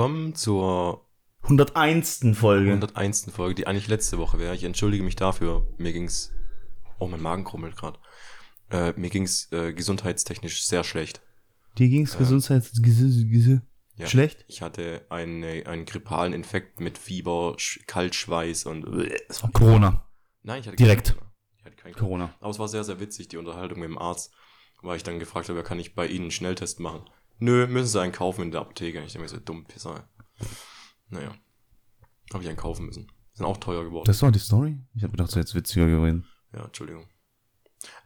Willkommen zur 101. Folge. 101. Folge, die eigentlich letzte Woche wäre. Ich entschuldige mich dafür. Mir ging's. Oh, mein Magen krummelt gerade. Äh, mir ging's äh, gesundheitstechnisch sehr schlecht. Dir ging's gesundheits ges- ges- Ja. schlecht? Ich hatte eine, einen grippalen Infekt mit Fieber, Sch Kaltschweiß und. War Corona. Nein, ich hatte Direkt. Corona. Ich hatte kein Corona. Corona. Aber es war sehr, sehr witzig, die Unterhaltung mit dem Arzt, weil ich dann gefragt habe, kann ich bei Ihnen einen Schnelltest machen? Nö, müssen Sie einen kaufen in der Apotheke. Ich denke mir so, dumm Pisser. Naja. Habe ich einen kaufen müssen. Sind auch teuer geworden. Das war die Story? Ich habe gedacht, wäre jetzt witziger gewesen. ja, Entschuldigung.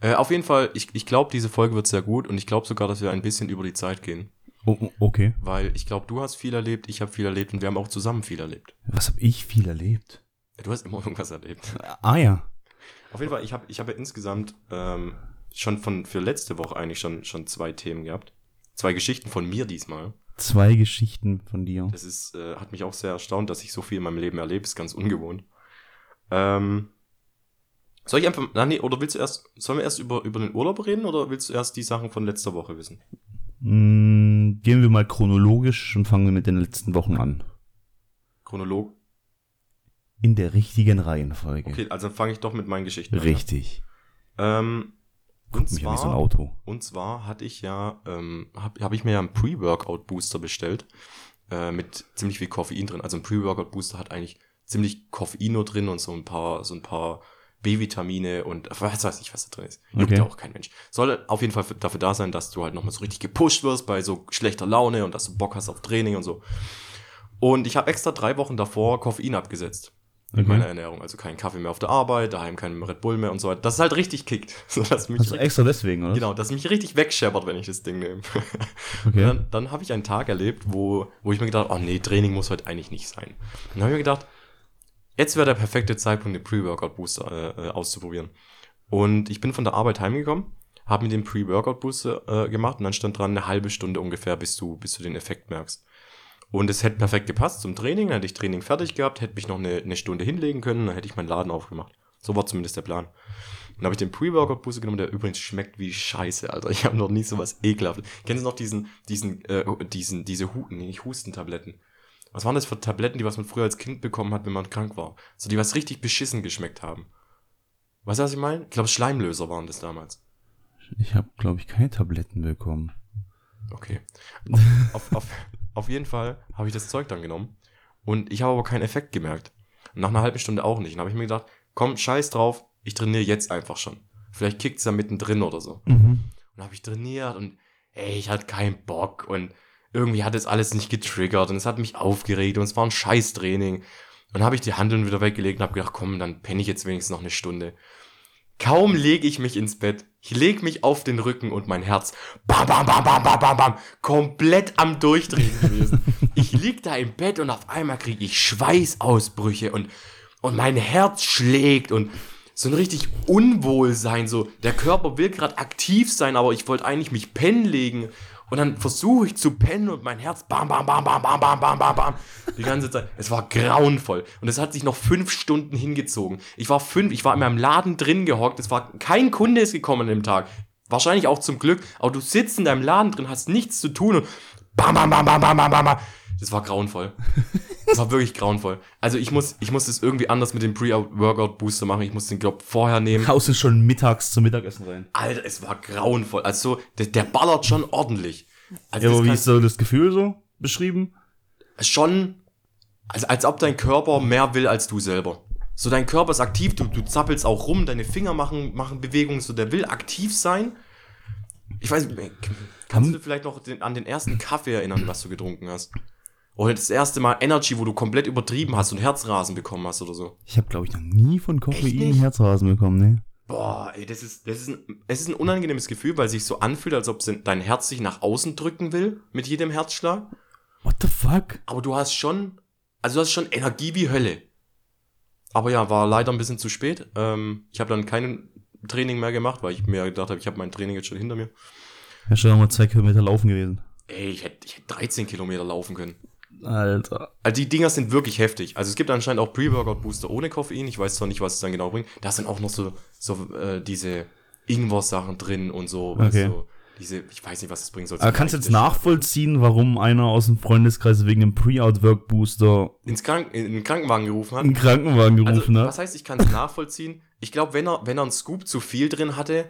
Äh, auf jeden Fall, ich, ich glaube, diese Folge wird sehr gut und ich glaube sogar, dass wir ein bisschen über die Zeit gehen. Oh, oh, okay. Weil ich glaube, du hast viel erlebt, ich habe viel erlebt und wir haben auch zusammen viel erlebt. Was habe ich viel erlebt? Du hast immer irgendwas erlebt. Ah ja. Auf jeden Fall, ich habe ich hab ja insgesamt ähm, schon von für letzte Woche eigentlich schon, schon zwei Themen gehabt. Zwei Geschichten von mir diesmal. Zwei Geschichten von dir. Das ist, äh, hat mich auch sehr erstaunt, dass ich so viel in meinem Leben erlebe. Ist ganz ungewohnt. Ähm, soll ich einfach, na nee, oder willst du erst, sollen wir erst über, über den Urlaub reden oder willst du erst die Sachen von letzter Woche wissen? Mm, gehen wir mal chronologisch und fangen wir mit den letzten Wochen an. Chronolog. In der richtigen Reihenfolge. Okay, also dann fange ich doch mit meinen Geschichten an. Richtig. Ähm, und Mich an wie so ein zwar, Auto. und zwar hatte ich ja, ähm, habe hab ich mir ja einen Pre-Workout-Booster bestellt. Äh, mit ziemlich viel Koffein drin. Also ein Pre-Workout-Booster hat eigentlich ziemlich Koffein nur drin und so ein paar, so ein paar B-Vitamine und was weiß ich, was da drin ist. Juckt Okay. ja auch kein Mensch. Soll auf jeden Fall dafür da sein, dass du halt nochmal so richtig gepusht wirst bei so schlechter Laune und dass du Bock hast auf Training und so. Und ich habe extra drei Wochen davor Koffein abgesetzt. Mit Okay. meiner Ernährung. Also keinen Kaffee mehr auf der Arbeit, daheim keinen Red Bull mehr und so weiter. Das ist halt richtig kickt. So, dass mich Also extra deswegen, oder? Genau, dass mich richtig wegscheppert, wenn ich das Ding nehme. Okay. Dann dann habe ich einen Tag erlebt, wo, wo ich mir gedacht oh nee, Training muss heute eigentlich nicht sein. Dann habe ich mir gedacht, jetzt wäre der perfekte Zeitpunkt, den Pre-Workout-Booster äh, äh, auszuprobieren. Und ich bin von der Arbeit heimgekommen, habe mir den Pre-Workout-Booster äh, gemacht und dann stand dran eine halbe Stunde ungefähr, bis du, bis du den Effekt merkst. Und es hätte perfekt gepasst zum Training, dann hätte ich Training fertig gehabt, hätte mich noch eine, eine Stunde hinlegen können, dann hätte ich meinen Laden aufgemacht. So war zumindest der Plan. Dann habe ich den Pre-Workout-Booster genommen, der übrigens schmeckt wie Scheiße, Alter. Ich habe noch nie sowas ekelhaftes. Kennst du noch diesen, diesen, äh, diesen, diese Hu nee, nicht Hustentabletten? Was waren das für Tabletten, die was man früher als Kind bekommen hat, wenn man krank war? So, die was richtig beschissen geschmeckt haben. Weißt du, was ich meine? Ich glaube, Schleimlöser waren das damals. Ich habe, glaube ich, keine Tabletten bekommen. Okay. Auf, auf, auf, jeden Fall habe ich das Zeug dann genommen und ich habe aber keinen Effekt gemerkt. Und nach einer halben Stunde auch nicht. Und habe ich mir gedacht, komm, scheiß drauf, ich trainiere jetzt einfach schon. Vielleicht kickt's ja mittendrin oder so. Mhm. Und habe ich trainiert und ey, ich hatte keinen Bock und irgendwie hat es alles nicht getriggert und es hat mich aufgeregt und es war ein Scheißtraining. Und dann habe ich die Handeln wieder weggelegt und habe gedacht, komm, dann penne ich jetzt wenigstens noch eine Stunde. Kaum lege ich mich ins Bett, ich leg mich auf den Rücken und mein Herz, bam, bam, bam, bam, bam, bam, bam, komplett am Durchdrehen gewesen. ich lieg da im Bett und auf einmal kriege ich Schweißausbrüche und, und mein Herz schlägt und so ein richtig Unwohlsein, so der Körper will gerade aktiv sein, aber ich wollte eigentlich mich pennen legen und dann versuche ich zu pennen und mein Herz bam, bam, bam, bam, bam, bam, bam, bam, bam, die ganze Zeit. Es war grauenvoll und es hat sich noch fünf Stunden hingezogen. Ich war fünf, ich war in meinem Laden drin gehockt, es war kein Kunde ist gekommen an dem Tag. Wahrscheinlich auch zum Glück, aber du sitzt in deinem Laden drin, hast nichts zu tun und bam, bam, bam, bam, bam, bam, bam, bam. Das war grauenvoll. Das war wirklich grauenvoll. Also ich muss, ich muss das irgendwie anders mit dem Pre-Workout-Booster machen. Ich muss den, glaub, vorher nehmen. Haust du schon mittags zum Mittagessen rein? Alter, es war grauenvoll. Also, der, der ballert schon ordentlich. Also, Ja, aber wie ist so das Gefühl so beschrieben? schon, also als ob dein Körper mehr will als du selber. So, dein Körper ist aktiv, du, du zappelst auch rum, deine Finger machen, machen Bewegungen, so, der will aktiv sein. Ich weiß nicht, kannst du vielleicht noch den, an den ersten Kaffee erinnern, was du getrunken hast? Oder das erste Mal Energy, wo du komplett übertrieben hast und Herzrasen bekommen hast oder so. Ich habe, glaube ich, noch nie von Koffein? Herzrasen bekommen, ne? Boah, ey, das ist, das ist ein, es ist ein unangenehmes Gefühl, weil es sich so anfühlt, als ob dein Herz sich nach außen drücken will mit jedem Herzschlag. What the fuck? Aber du hast schon, also du hast schon Energie wie Hölle. Aber ja, war leider ein bisschen zu spät. Ähm, ich habe dann kein Training mehr gemacht, weil ich mir gedacht habe, ich habe mein Training jetzt schon hinter mir. Ja, schon mal zwei Kilometer laufen gewesen. Ey, ich hätte ich hätte 13 Kilometer laufen können. Alter. Also die Dinger sind wirklich heftig. Also es gibt anscheinend auch Pre-Workout-Booster ohne Koffein. Ich weiß zwar nicht, was es dann genau bringt. Da sind auch noch so, so äh, diese Ingwer-Sachen drin und so. Okay. du. Diese, ich weiß nicht, was das bringen soll. Aber kannst du jetzt nachvollziehen, warum einer aus dem Freundeskreis wegen einem Pre-Out-Work-Booster ins Krank in den Krankenwagen gerufen hat? einen Krankenwagen Also, gerufen hat? was heißt, ich kann es nachvollziehen? Ich glaube, wenn er, wenn er einen Scoop zu viel drin hatte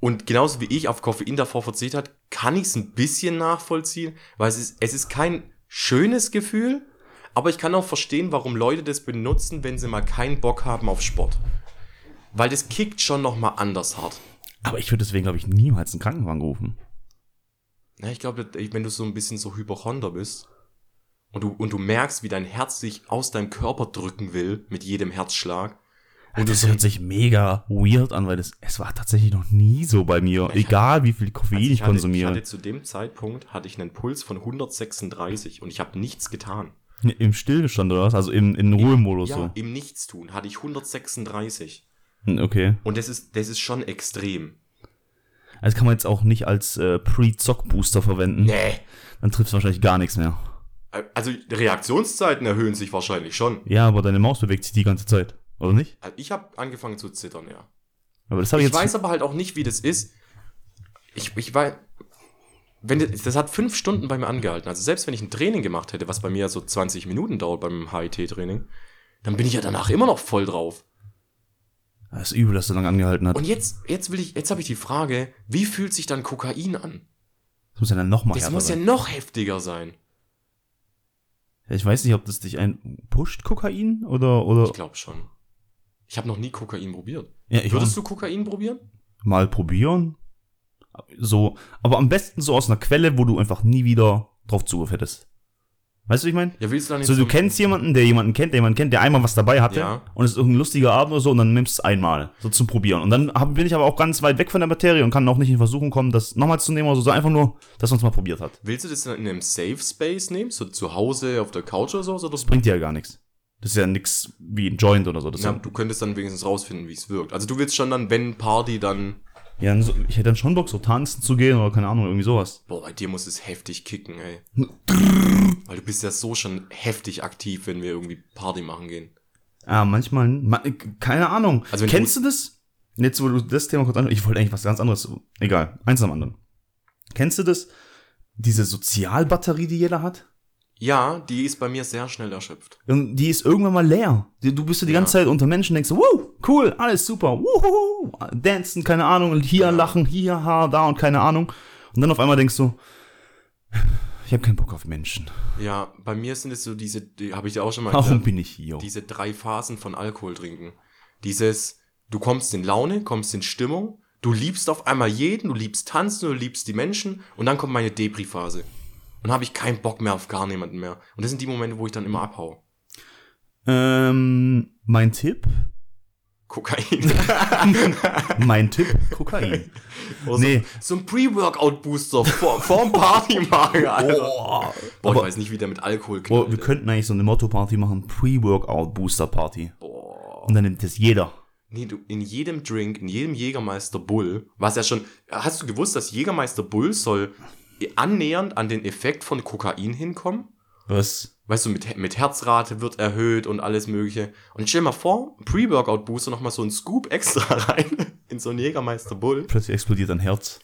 und genauso wie ich auf Koffein davor verzichtet hat, kann ich es ein bisschen nachvollziehen, weil es ist, es ist kein schönes Gefühl, aber ich kann auch verstehen, warum Leute das benutzen, wenn sie mal keinen Bock haben auf Sport. Weil das kickt schon nochmal anders hart. Aber ich würde deswegen, glaube ich, niemals einen Krankenwagen rufen. Ja, ich glaube, wenn du so ein bisschen so Hypochonder bist und du, und du merkst, wie dein Herz sich aus deinem Körper drücken will mit jedem Herzschlag. Und das hört sich mega weird an, weil das, es war tatsächlich noch nie so bei mir. Egal wie viel Koffein Also ich, hatte, konsumiere. Ich hatte zu dem Zeitpunkt hatte ich einen Puls von 136 und ich habe nichts getan. Im Stillstand oder was? Also im, im Ruhemodus Ja, so. im Nichtstun hatte ich 136 Hm, Okay. und das ist das ist schon extrem. Also kann man jetzt auch nicht als äh, Pre-Zock-Booster verwenden. Nee. Dann triffst du wahrscheinlich gar nichts mehr. Also die Reaktionszeiten erhöhen sich wahrscheinlich schon. Ja, aber deine Maus bewegt sich die ganze Zeit. Oder nicht? Also ich habe angefangen zu zittern, ja. Aber das habe ich Ich jetzt. weiß aber halt auch nicht, wie das ist. Ich, ich weiß. Wenn das, das hat fünf Stunden bei mir angehalten. Also selbst wenn ich ein Training gemacht hätte, was bei mir so 20 Minuten dauert beim HIT-Training, dann bin ich ja danach immer noch voll drauf. Das ist übel, dass so lange angehalten hat. Und jetzt, jetzt will ich, jetzt habe ich die Frage, wie fühlt sich dann Kokain an? Das muss ja dann nochmal Das härter muss ja sein. noch heftiger sein. Ja, Ich weiß nicht, ob das dich ein pusht, Kokain? Oder, oder. Ich glaube schon. Ich habe noch nie Kokain probiert. ja, Würdest du Kokain probieren? mal probieren. So, aber am besten so aus einer Quelle, wo du einfach nie wieder drauf Zugriff hättest. Weißt du, wie ich meine? Ja, willst du dann So, du kennst jemanden, der jemanden kennt, der jemanden kennt, der einmal was dabei hatte Ja. und es ist irgendein lustiger Abend oder so und dann nimmst du es einmal, so zum Probieren. Und dann hab, bin ich aber auch ganz weit weg von der Materie und kann auch nicht in Versuchung kommen, das nochmal zu nehmen oder so, sondern einfach nur, dass man es mal probiert hat. Willst du das dann in einem Safe Space nehmen? So zu Hause auf der Couch oder so? Oder Das bringt dir ja gar nichts. Das ist ja nix wie ein Joint oder so. Das Ja, du könntest dann wenigstens rausfinden, wie es wirkt. Also du willst schon dann, wenn Party, dann. ja, so, ich hätte dann schon Bock, so tanzen zu gehen oder keine Ahnung, irgendwie sowas. Boah, bei dir muss es heftig kicken, ey. Weil du bist ja so schon heftig aktiv, wenn wir irgendwie Party machen gehen. Ja, manchmal, ma, keine Ahnung. Also Kennst du das? Jetzt, wo du das Thema kurz anschaust, ich wollte eigentlich was ganz anderes, egal, eins am anderen. Kennst du das? Diese Sozialbatterie, die jeder hat? Ja, die ist bei mir sehr schnell erschöpft. Und die ist irgendwann mal leer. Du bist so die ganze Zeit unter Menschen, denkst so, wow, cool, alles super, wuhu, dancen, keine Ahnung, und hier lachen, hier, ha, da und keine Ahnung. Und dann auf einmal denkst du, ich habe keinen Bock auf Menschen. Ja, bei mir sind es so diese, die habe ich dir auch schon mal Warum erklärt, bin ich hier? diese drei Phasen von Alkohol trinken. Dieses, du kommst in Laune, kommst in Stimmung, du liebst auf einmal jeden, du liebst tanzen, du liebst die Menschen und dann kommt meine Depri-Phase. Und dann habe ich keinen Bock mehr auf gar niemanden mehr. Und das sind die Momente, wo ich dann immer abhau. Ähm, mein Tipp? Kokain. Mein Tipp, Kokain. Oder Nee. so, ein Pre-Workout-Booster vor, vorm Partymagen, Alter. Boah. Boah, ich weiß nicht, wie der mit Alkohol Boah, wir knallt. könnten eigentlich so eine Motto-Party machen, Pre-Workout-Booster-Party. Boah. Und dann nimmt das jeder. Nee, du, in jedem Drink, in jedem Jägermeister Bull, was ja schon, hast du gewusst, dass Jägermeister Bull soll annähernd an den Effekt von Kokain hinkommen? Was? Weißt du, mit, mit Herzrate wird erhöht und alles mögliche. Und stell dir mal vor, Pre-Workout-Booster nochmal so einen Scoop extra rein in so einen Jägermeister Bull. Plötzlich explodiert dein Herz.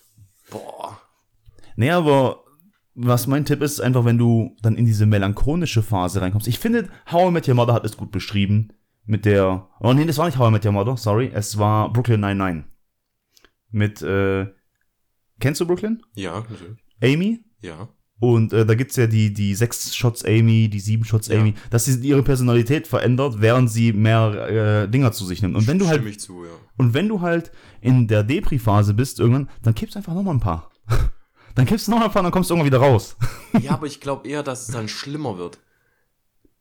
Boah. Nee, aber was mein Tipp ist, einfach, wenn du dann in diese melancholische Phase reinkommst. Ich finde, How I Met Your Mother hat es gut beschrieben. Mit der. Oh nee, das war nicht How I Met Your Mother, sorry. Es war Brooklyn 99. Mit, äh. Kennst du Brooklyn? Ja, natürlich. Amy? Ja. Und äh, da gibt's ja die, die sechs Shots Amy, die sieben Shots Ja. Amy, dass sie ihre Personalität verändert, während sie mehr äh, Dinger zu sich nimmt. Und wenn du halt zu, ja. und wenn du halt in der Depri-Phase bist irgendwann, dann kippst einfach nochmal ein paar. dann kippst du noch ein paar und dann kommst du irgendwann wieder raus. Ja, aber ich glaube eher, dass es dann schlimmer wird.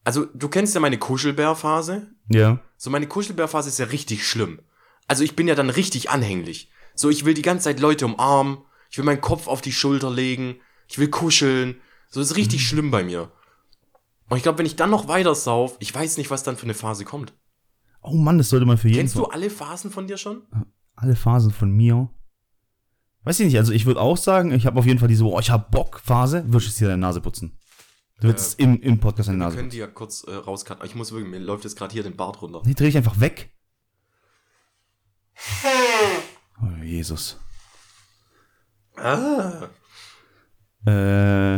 Also, du kennst ja meine Kuschelbär-Phase. ja. So, meine Kuschelbär-Phase ist ja richtig schlimm. Also, ich bin ja dann richtig anhänglich. So, ich will die ganze Zeit Leute umarmen. Ich will meinen Kopf auf die Schulter legen. Ich will kuscheln. So, ist richtig Mhm. schlimm bei mir. Und ich glaube, wenn ich dann noch weiter sauf, ich weiß nicht, was dann für eine Phase kommt. Oh Mann, das sollte man für jeden Kennst du alle Phasen von dir schon? alle Phasen von mir. Weiß ich nicht, also ich würde auch sagen, ich habe auf jeden Fall diese, oh, ich hab Bock Phase, würdest dir deine Nase putzen. Du würdest im, im Podcast deine Wir Nase können putzen. die ja kurz äh, rauscutten. Ich muss wirklich, mir läuft jetzt gerade hier den Bart runter. Nee, dreh ich einfach weg. Oh, Jesus. Ah. Äh,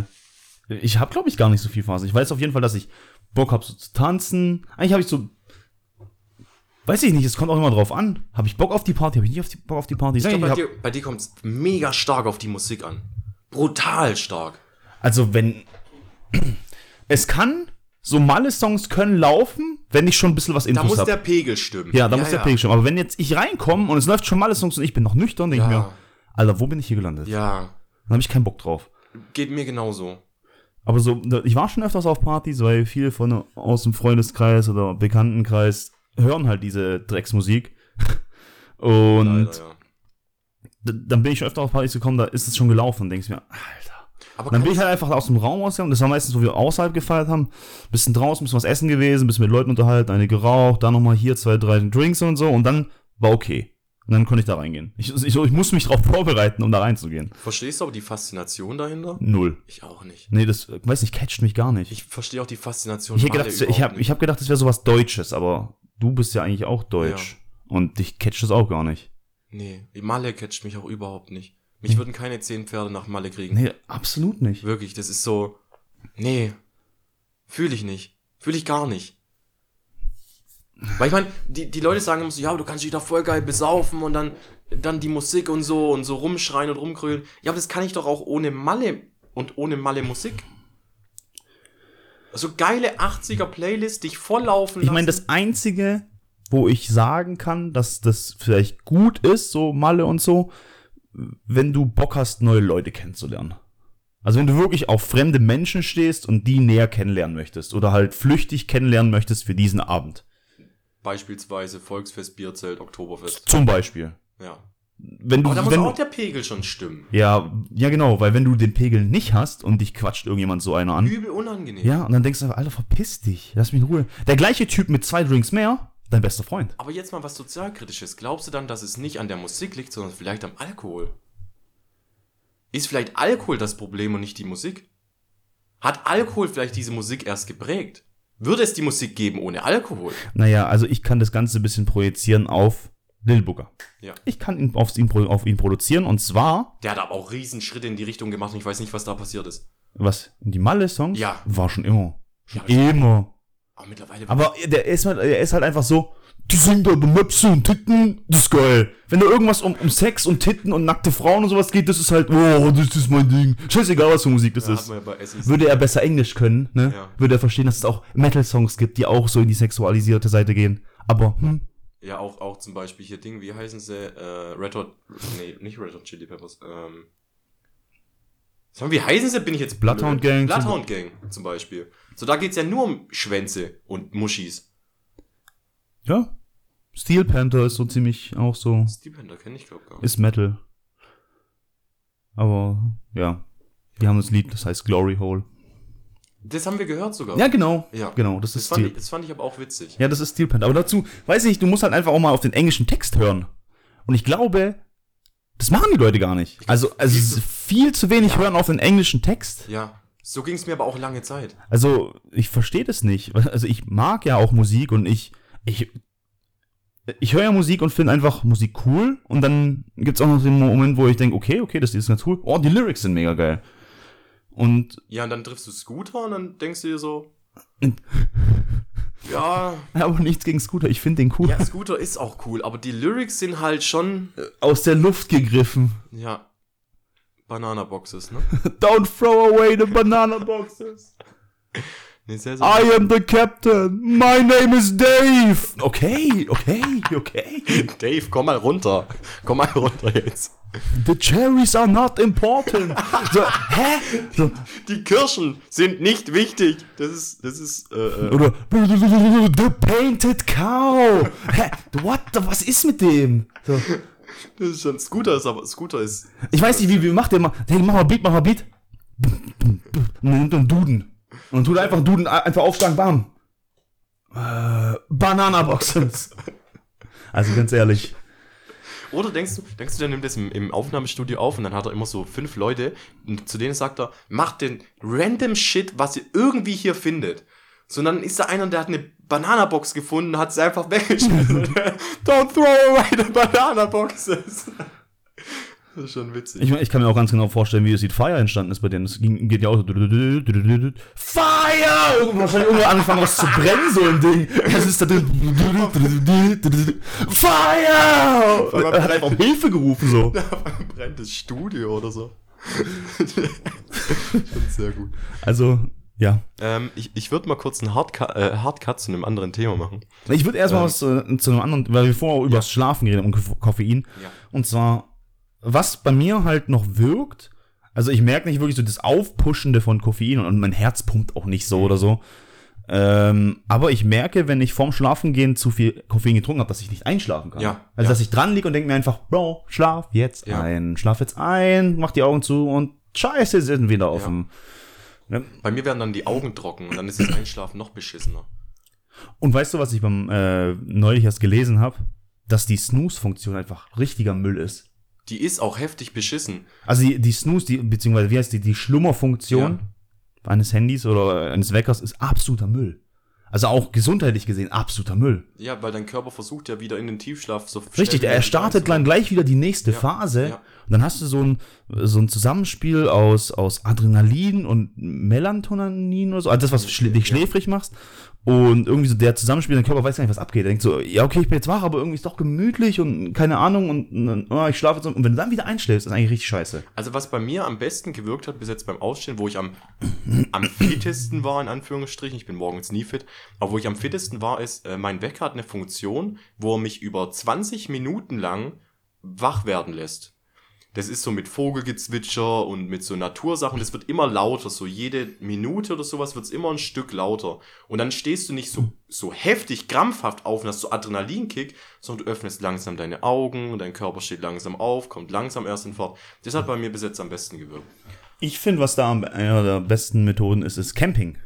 ich habe, glaube ich, gar nicht so viel Phasen. Ich weiß auf jeden Fall, dass ich Bock habe, so zu tanzen. Eigentlich habe ich so. Weiß ich nicht, es kommt auch immer drauf an. Habe ich Bock auf die Party? Habe ich nicht auf die, Bock auf die Party? Ich ich, bei hab- dir, bei dir kommt es mega stark auf die Musik an. Brutal stark. Also, wenn. Es kann. So Malle-Songs können laufen, wenn ich schon ein bisschen was Da Infos muss habe. der Pegel stimmen. Ja, da muss der Pegel stimmen. Aber wenn jetzt ich reinkomme und es läuft schon Malle-Songs und ich bin noch nüchtern, denke ich Ja. mir, Alter, wo bin ich hier gelandet? Ja, Dann habe ich keinen Bock drauf. geht mir genauso. Aber so, ich war schon öfters auf Partys, weil viele von aus dem Freundeskreis oder Bekanntenkreis hören halt diese Drecksmusik. Und Leider, ja. dann bin ich schon öfter auf Partys gekommen, da ist es schon gelaufen und denkst mir, Alter. Aber Dann bin ich halt einfach aus dem Raum rausgegangen, das war meistens, wo wir außerhalb gefeiert haben, bisschen draußen, bisschen was essen gewesen, bisschen mit Leuten unterhalten, eine geraucht, dann nochmal hier zwei, drei Drinks und so und dann war okay. Und dann konnte ich da reingehen. Ich, ich, ich muss mich darauf vorbereiten, um da reinzugehen. verstehst du aber die Faszination dahinter? Null. Ich auch nicht. Nee, das, weiß nicht, catcht mich gar nicht. Ich verstehe auch die Faszination Ich Malle gedacht, ich überhaupt habe ich hab gedacht, das wäre sowas Deutsches, aber du bist ja eigentlich auch deutsch. Und dich catcht das auch gar nicht. Nee, Malle catcht mich auch überhaupt nicht. Mich würden keine zehn Pferde nach Malle kriegen. Nee, absolut nicht. Wirklich, das ist so. Nee. Fühle ich nicht. Fühle ich gar nicht. Weil ich meine, die, die Leute sagen immer so, ja, du kannst dich da voll geil besaufen und dann, dann die Musik und so und so rumschreien und rumkrölen. Ja, aber das kann ich doch auch ohne Malle und ohne Malle Musik. So geile 80er Playlist, dich volllaufen Ich meine, lassen. das Einzige, wo ich sagen kann, dass das vielleicht gut ist, so Malle und so, wenn du Bock hast, neue Leute kennenzulernen. Also wenn du wirklich auf fremde Menschen stehst und die näher kennenlernen möchtest oder halt flüchtig kennenlernen möchtest für diesen Abend. Beispielsweise Volksfest, Bierzelt, Oktoberfest. Zum Beispiel. Ja. Wenn du, Aber da muss wenn, auch der Pegel schon stimmen. ja, ja genau, weil wenn du den Pegel nicht hast und dich quatscht irgendjemand so einer an, Übel unangenehm. ja, und dann denkst du, Alter, verpiss dich, lass mich in Ruhe. Der gleiche Typ mit zwei Drinks mehr, dein bester Freund. Aber jetzt mal was sozialkritisches. Glaubst du dann, dass es nicht an der Musik liegt, sondern vielleicht am Alkohol? Ist vielleicht Alkohol das Problem und nicht die Musik? Hat Alkohol vielleicht diese Musik erst geprägt? Würde es die Musik geben ohne Alkohol? Naja, also ich kann das Ganze ein bisschen projizieren auf Lil Booker. Ja. Ich kann ihn auf, ihn auf ihn produzieren und zwar, Der hat aber auch Riesenschritte in die Richtung gemacht und ich weiß nicht, was da passiert ist. was, die Malle-Songs? Ja. War schon immer. Schon Ja, immer. Aber mittlerweile. Aber der ist, halt, der ist halt einfach so, die sind da über Möpse und Titten, das ist geil. Wenn da irgendwas um, um Sex und Titten und nackte Frauen und sowas geht, das ist halt, oh, das ist mein Ding. Scheißegal, was für Musik das ja, ist. ja. Würde er besser Englisch können, ne? Ja. Würde er verstehen, dass es auch Metal-Songs gibt, die auch so in die sexualisierte Seite gehen. Aber, hm, Ja, auch, auch zum Beispiel hier Ding, wie heißen sie? Äh, Red Hot. Nee, nicht Red Hot Chili Peppers. Ähm. Sag mal, wie heißen sie? Bin ich jetzt? Bloodhound Gang Bloodhound Gang zum Beispiel. So, da geht's ja nur um Schwänze und Muschis. Ja. Steel Panther ist so ziemlich auch so, Stevender kenne ich, glaube gar nicht. ist Metal. Aber, ja. Die haben das Lied, das heißt Glory Hole. Das haben wir gehört sogar. Ja, genau. Ja. Genau, das Das ist fand, Steel. ich, das fand ich aber auch witzig. Ja, das ist Steel Panther. Aber dazu, weiß ich nicht, du musst halt einfach auch mal auf den englischen Text hören. Und ich glaube, das machen die Leute gar nicht. Also, also viel es zu- ist viel zu wenig hören auf den englischen Text. Ja. So ging's mir aber auch lange Zeit. Also, ich verstehe das nicht. Also, ich mag ja auch Musik und ich, ich, ich höre ja Musik und finde einfach Musik cool. Und dann gibt's auch noch den Moment, wo ich denke, okay, okay, das ist ganz cool. Oh, die Lyrics sind mega geil. Und, Ja, und dann triffst du Scooter und dann denkst du dir so. ja, aber nichts gegen Scooter, ich finde den cool. ja, Scooter ist auch cool, aber die Lyrics sind halt schon. Aus der Luft gegriffen. Ja. Banana-Boxes, ne? Don't throw away the banana boxes. Nee, sehr, sehr I am the captain. My name is Dave. Okay, okay, okay. Dave, komm mal runter. Komm mal runter jetzt. The cherries are not important. So, hä? So, Die Kirschen sind nicht wichtig. Das ist, das ist, äh, äh, oder The painted cow. Hä? What? the- Was ist mit dem? So. das ist schon, Scooter ist aber, Scooter ist, Ich weiß nicht, wie, wie macht der mal. Hey, mach mal Beat, mach mal Beat. Und dann er Duden. Und tut einfach Duden einfach aufschlagen, bam. Äh, Bananaboxes. Also ganz ehrlich. oder denkst du, denkst du, der nimmt das im, im Aufnahmestudio auf und dann hat er immer so fünf Leute und zu denen sagt er, macht den random Shit, was ihr irgendwie hier findet. So, und dann ist da einer, der hat eine Bananabox gefunden, hat sie einfach weggeschmissen. Don't throw away the banana boxes. Das ist schon witzig. Ich, mein, ich kann mir auch ganz genau vorstellen, wie es sieht Fire entstanden ist bei denen. Es ging, geht ja auch so. Fire! Irgendwo wahrscheinlich irgendwo angefangen was zu brennen, so ein Ding. Das ist da drin. Fire! Und er hat einfach um Hilfe gerufen, so. Ein brennendes Studio oder so. schon sehr gut. Also, ja. Ähm, ich ich würde mal kurz einen Hardcut, äh, Hardcut zu einem anderen Thema machen. Ich würde erstmal Ähm. was äh, zu einem anderen, weil wir vorher über das Schlafen geredet haben und Koff- Koffein. Ja. Und zwar, was bei mir halt noch wirkt, also ich merke nicht wirklich so das Aufpuschende von Koffein und mein Herz pumpt auch nicht so oder so. Ähm, aber ich merke, wenn ich vorm Schlafengehen zu viel Koffein getrunken habe, dass ich nicht einschlafen kann. Ja, Also ja. dass ich dran liege und denke mir einfach, Bro, schlaf jetzt Ja. ein, schlaf jetzt ein, mach die Augen zu und scheiße, sind wieder dem. Ne? Bei mir werden dann die Augen trocken und dann ist das Einschlafen noch beschissener. Und weißt du, was ich beim äh, neulich erst gelesen habe? Dass die Snooze-Funktion einfach richtiger Müll ist. Die ist auch heftig beschissen. Also die, die Snooze, die, beziehungsweise wie heißt die, die Schlummerfunktion eines Handys oder eines Weckers ist absoluter Müll. Also auch gesundheitlich gesehen absoluter Müll. Ja, weil dein Körper versucht ja wieder in den Tiefschlaf so Richtig, er startet dann gleich wieder die nächste Phase. ja. Und dann hast du so ein, so ein Zusammenspiel aus, aus Adrenalin und Melatonin oder so. Also das, was dich schläfrig machst. Und irgendwie so der Zusammenspiel, dein Körper weiß gar nicht, was abgeht. Er denkt so, ja, okay, ich bin jetzt wach, aber irgendwie ist doch gemütlich und keine Ahnung und, und oh, ich schlafe jetzt. Und wenn du dann wieder einschläfst, ist eigentlich richtig scheiße. Also was bei mir am besten gewirkt hat bis jetzt beim Aufstehen, wo ich am, am fittesten war, in Anführungsstrichen, ich bin morgens nie fit, aber wo ich am fittesten war, ist, äh, mein Wecker hat eine Funktion, wo er mich über 20 Minuten lang wach werden lässt. Das ist so mit Vogelgezwitscher und mit so Natursachen, das wird immer lauter, so jede Minute oder sowas wird es immer ein Stück lauter. Und dann stehst du nicht so, so heftig krampfhaft auf und hast so Adrenalinkick, sondern du öffnest langsam deine Augen, dein Körper steht langsam auf, kommt langsam erst in Fahrt. Das hat bei mir bis jetzt am besten gewirkt. Ich finde, was da einer der besten Methoden ist, ist Camping.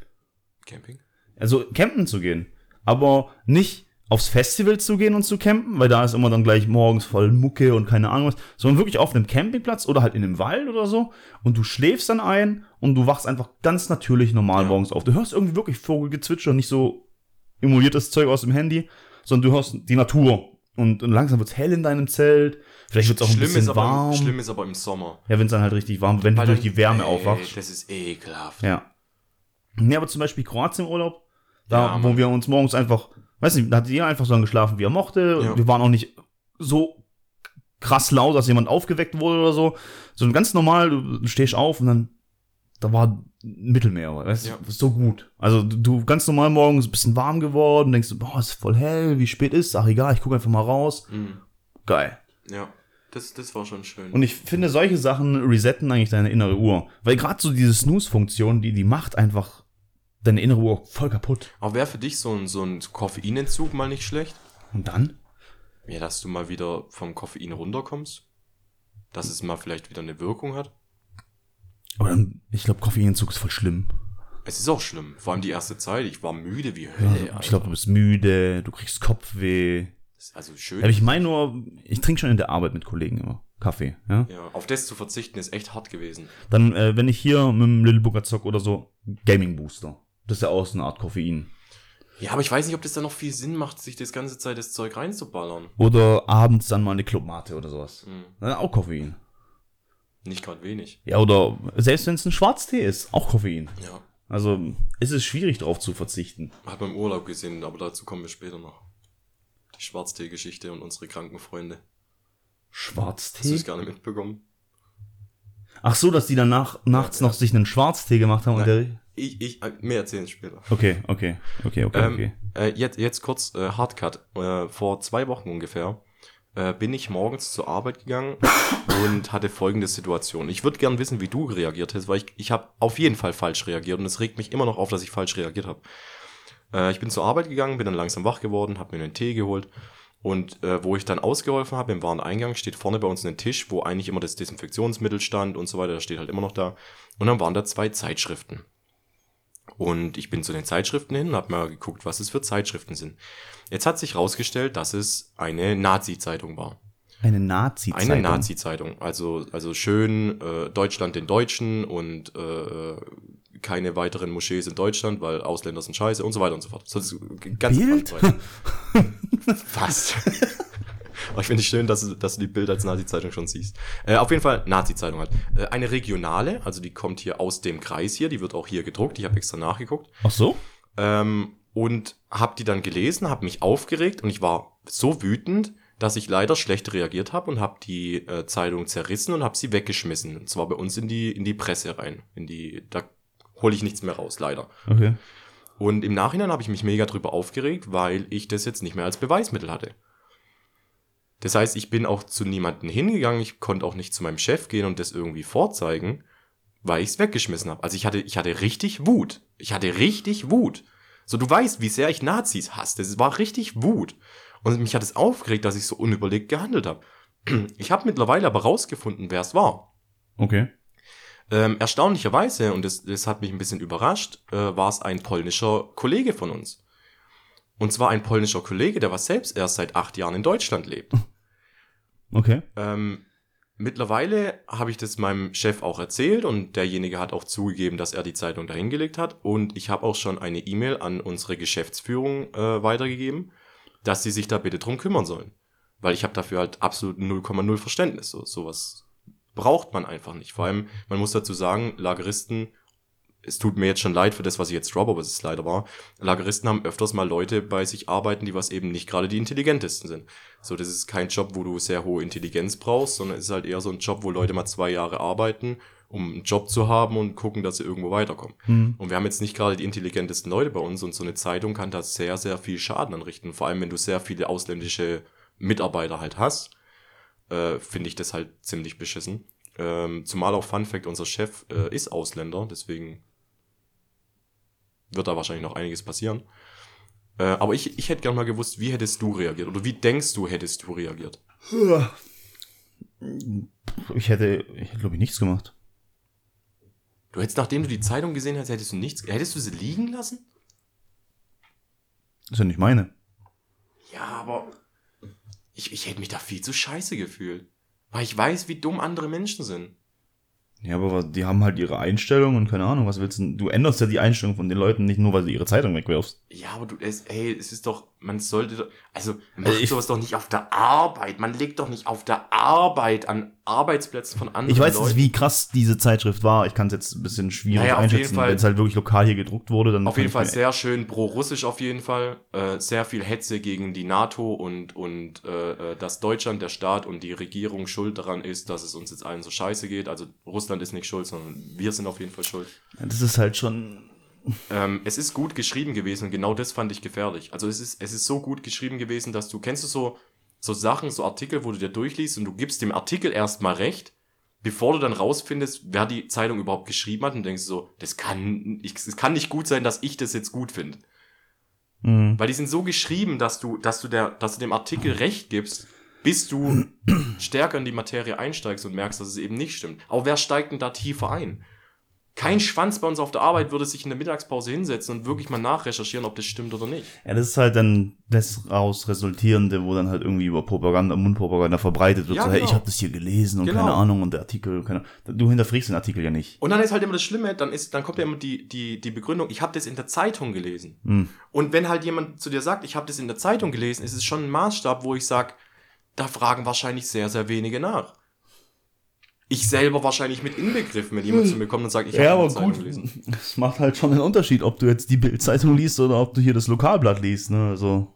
Camping? Also campen zu gehen. Aber nicht aufs Festival zu gehen und zu campen, weil da ist immer dann gleich morgens voll Mucke und keine Ahnung was, sondern wirklich auf einem Campingplatz oder halt in einem Wald oder so und du schläfst dann ein und du wachst einfach ganz natürlich normal Ja. morgens auf. Du hörst irgendwie wirklich Vogelgezwitscher, nicht so emuliertes Zeug aus dem Handy, sondern du hörst die Natur und, und langsam wird's hell in deinem Zelt. Vielleicht wird's auch ein Schlimm bisschen ist, aber warm. Im, schlimm ist aber im Sommer. Ja, wenn's dann halt richtig warm, wenn du Weil durch dann- die Wärme ey, aufwachst. Das ist ekelhaft. Ja. Nee, aber zum Beispiel Kroatien im Urlaub, da, Ja, wo wir uns morgens einfach, weiß nicht, da hat jeder einfach so lange geschlafen, wie er mochte. Ja. Wir waren auch nicht so krass laut, dass jemand aufgeweckt wurde oder so. Sondern ganz normal, du, du stehst auf und dann, da war Mittelmeer, weißt du, Ja. so gut. Also du, du ganz normal morgens ein bisschen warm geworden, denkst du, boah, ist voll hell, wie spät ist, ach egal, ich gucke einfach mal raus. Mhm. Geil. Ja, das, das war schon schön. Und ich finde, solche Sachen resetten eigentlich deine innere Uhr. Weil gerade so diese Snooze-Funktion, die, die macht einfach deine innere Uhr voll kaputt. aber wäre für dich so ein, so ein Koffeinentzug mal nicht schlecht? Und dann? Ja, dass du mal wieder vom Koffein runterkommst? Dass es mal vielleicht wieder eine Wirkung hat? Aber dann, ich glaube, Koffeinentzug ist voll schlimm. Es ist auch schlimm. Vor allem die erste Zeit. Ich war müde wie Hölle. Ja, ich glaube, du bist müde, du kriegst Kopfweh. Also schön. Aber ich meine nur, ich trinke schon in der Arbeit mit Kollegen immer Kaffee. Ja? ja, auf das zu verzichten ist echt hart gewesen. Dann, äh, wenn ich hier mit dem Little Booker zock oder so, Gaming Booster. Das ist ja auch so eine Art Koffein. Ja, aber ich weiß nicht, ob das dann noch viel Sinn macht, sich das ganze Zeit das Zeug reinzuballern. Oder abends dann mal eine Clubmate oder sowas. Mhm. Dann auch Koffein. Nicht gerade wenig. Ja, oder selbst wenn es ein Schwarztee ist, auch Koffein. Ja. Also ist es schwierig darauf zu verzichten. Hat man im Urlaub gesehen, aber dazu kommen wir später noch. Die Schwarztee-Geschichte und unsere kranken Freunde. Hast du Schwarztee? es gar nicht mitbekommen? Ach so, dass die danach nachts noch sich einen Schwarztee gemacht haben und der. Ich, ich, äh, mehr erzählen später. Okay, okay, okay, okay, Ähm, okay. äh, jetzt, jetzt kurz äh, Hardcut. Äh, vor zwei Wochen ungefähr äh, bin ich morgens zur Arbeit gegangen und hatte folgende Situation. Ich würde gern wissen, wie du reagiert hast, weil ich, ich habe auf jeden Fall falsch reagiert und es regt mich immer noch auf, dass ich falsch reagiert habe. Äh, ich bin zur Arbeit gegangen, bin dann langsam wach geworden, habe mir einen Tee geholt und äh, wo ich dann ausgeholfen habe, im Wareneingang steht vorne bei uns ein Tisch, wo eigentlich immer das Desinfektionsmittel stand und so weiter, das steht halt immer noch da. Und dann waren da zwei Zeitschriften. Und ich bin zu den Zeitschriften hin und habe mal geguckt, was es für Zeitschriften sind. Jetzt hat sich rausgestellt, dass es eine Nazi-Zeitung war. Eine Nazi-Zeitung. Eine Nazi-Zeitung. Also, also schön äh, Deutschland den Deutschen und äh, keine weiteren Moschees in Deutschland, weil Ausländer sind scheiße und so weiter und so fort. So, ganz Bild? Bandbreite. Aber ich finde es schön, dass du, dass du die Bild als Nazi-Zeitung schon siehst. Äh, auf jeden Fall Nazi-Zeitung halt. Äh, eine regionale, also die kommt hier aus dem Kreis hier, die wird auch hier gedruckt. Ich habe extra nachgeguckt. Ach so? Ähm, und habe die dann gelesen, habe mich aufgeregt und ich war so wütend, dass ich leider schlecht reagiert habe und habe die äh, Zeitung zerrissen und habe sie weggeschmissen. Und zwar bei uns in die in die Presse rein, in die da hole ich nichts mehr raus, leider. Okay. Und im Nachhinein habe ich mich mega drüber aufgeregt, weil ich das jetzt nicht mehr als Beweismittel hatte. Das heißt, ich bin auch zu niemanden hingegangen, ich konnte auch nicht zu meinem Chef gehen und das irgendwie vorzeigen, weil ich es weggeschmissen habe. Also ich hatte, ich hatte richtig Wut. Ich hatte richtig Wut. So, du weißt, wie sehr ich Nazis hasse. Das war richtig Wut. Und mich hat es aufgeregt, dass ich so unüberlegt gehandelt habe. Ich habe mittlerweile aber rausgefunden, wer es war. Okay. Ähm, erstaunlicherweise, und das, das hat mich ein bisschen überrascht, äh, war es ein polnischer Kollege von uns. Und zwar ein polnischer Kollege, der was selbst erst seit acht Jahren in Deutschland lebt. Okay. Ähm, mittlerweile habe ich das meinem Chef auch erzählt und derjenige hat auch zugegeben, dass er die Zeitung dahingelegt hat. Und ich habe auch schon eine E-Mail an unsere Geschäftsführung äh, weitergegeben, dass sie sich da bitte drum kümmern sollen. Weil ich habe dafür halt absolut 0,0 Verständnis. So, sowas braucht man einfach nicht. Vor allem, man muss dazu sagen, Lageristen, es tut mir jetzt schon leid für das, was ich jetzt droppe, aber es ist leider wahr. Lageristen haben öfters mal Leute bei sich arbeiten, die was eben nicht gerade die intelligentesten sind. So, das ist kein Job, wo du sehr hohe Intelligenz brauchst, sondern es ist halt eher so ein Job, wo Leute mal zwei Jahre arbeiten, um einen Job zu haben und gucken, dass sie irgendwo weiterkommen. Hm. Und wir haben jetzt nicht gerade die intelligentesten Leute bei uns und so eine Zeitung kann da sehr, sehr viel Schaden anrichten. Vor allem, wenn du sehr viele ausländische Mitarbeiter halt hast, äh, finde ich das halt ziemlich beschissen. Ähm, zumal auch Fun Fact, unser Chef äh, ist Ausländer, deswegen wird da wahrscheinlich noch einiges passieren. Äh, aber ich, ich hätte gern mal gewusst, wie hättest du reagiert? Oder wie denkst du, hättest du reagiert? Ich hätte, ich hätte, glaube ich, nichts gemacht. Du hättest, nachdem du die Zeitung gesehen hast, hättest du nichts, hättest du sie liegen lassen? Das ist ja nicht meine. Ja, aber ich, ich hätte mich da viel zu scheiße gefühlt. Weil ich weiß, wie dumm andere Menschen sind. Ja, aber die haben halt ihre Einstellung und keine Ahnung, was willst du? Du änderst ja die Einstellung von den Leuten nicht nur, weil du ihre Zeitung wegwirfst. Ja, aber du, es, ey, es ist doch, man sollte doch, also, man Also ich- sowas doch nicht auf der Arbeit. Man legt doch nicht auf der Arbeit an Arbeitsplätzen von anderen Ich weiß Leuten. nicht, wie krass diese Zeitschrift war. Ich kann es jetzt ein bisschen schwierig Naja, einschätzen. Wenn es halt wirklich lokal hier gedruckt wurde, dann. Auf jeden Fall sehr schön pro-russisch auf jeden Fall. Äh, sehr viel Hetze gegen die NATO und, und äh, äh, dass Deutschland, der Staat und die Regierung schuld daran ist, dass es uns jetzt allen so scheiße geht. Also Russland ist nicht schuld, sondern wir sind auf jeden Fall schuld. Das ist halt schon. Ähm, es ist gut geschrieben gewesen und genau das fand ich gefährlich. Also es ist, es ist so gut geschrieben gewesen, dass du, kennst du so, so Sachen, so Artikel, wo du dir durchliest und du gibst dem Artikel erstmal recht, bevor du dann rausfindest, wer die Zeitung überhaupt geschrieben hat und denkst so, das kann, ich, es kann nicht gut sein, dass ich das jetzt gut finde. Mh. Weil die sind so geschrieben, dass du, dass du der, dass du dem Artikel recht gibst, bis du stärker in die Materie einsteigst und merkst, dass es eben nicht stimmt. Aber wer steigt denn da tiefer ein? Kein Schwanz bei uns auf der Arbeit würde sich in der Mittagspause hinsetzen und wirklich mal nachrecherchieren, ob das stimmt oder nicht. Ja, das ist halt dann das raus resultierende, wo dann halt irgendwie über Propaganda, Mundpropaganda verbreitet wird. Ja, so, hey, genau. ich habe das hier gelesen und Genau. keine Ahnung und der Artikel, keine Du hinterfragst den Artikel ja nicht. Und dann ist halt immer das Schlimme, dann ist, dann kommt ja immer die, die, die Begründung, ich habe das in der Zeitung gelesen. Hm. Und wenn halt jemand zu dir sagt, ich habe das in der Zeitung gelesen, ist es schon ein Maßstab, wo ich sag, da fragen wahrscheinlich sehr, sehr wenige nach. Ich selber wahrscheinlich mit inbegriffen, wenn jemand zu mir kommt und sagt, ich habe ja, der aber Zeitung gut, gelesen. es macht halt schon einen Unterschied, ob du jetzt die Bildzeitung liest oder ob du hier das Lokalblatt liest, ne? Also,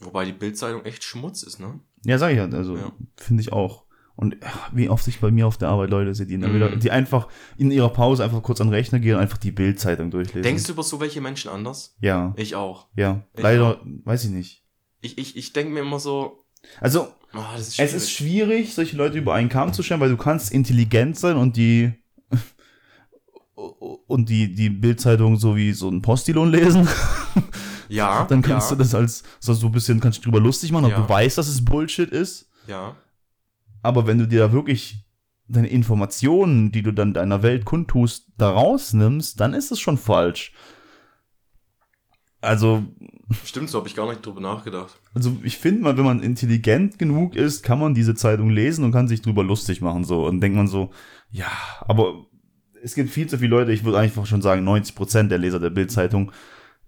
Wobei die Bildzeitung echt Schmutz ist, ne? ja, sag ich halt, also Ja. finde ich auch. Und ja, wie oft ich bei mir auf der Arbeit Leute sehe, die, Mhm. wieder, die einfach in ihrer Pause einfach kurz an den Rechner gehen und einfach die Bildzeitung durchlesen. Denkst du über so welche Menschen anders? Ja, Ich auch. ja. Ich Leider, weiß ich nicht. Ich, ich, ich denke mir immer so, Also, oh, ist Es ist schwierig, solche Leute über einen Kamm zu stellen, weil du kannst intelligent sein und die und die, die Bildzeitung so wie so ein Postilon lesen, ja, dann kannst ja, du das als so so ein bisschen kannst du drüber lustig machen, ob Ja. du weißt, dass es Bullshit ist. ja. Aber wenn du dir da wirklich deine Informationen, die du dann deiner Welt kundtust, da rausnimmst, dann ist es schon falsch. Also, Stimmt, so habe ich gar nicht drüber nachgedacht. Also ich finde mal, wenn man intelligent genug ist, kann man diese Zeitung lesen und kann sich drüber lustig machen so und denkt man so, ja, aber es gibt viel zu viele Leute, ich würde einfach schon sagen, 90% der Leser der Bildzeitung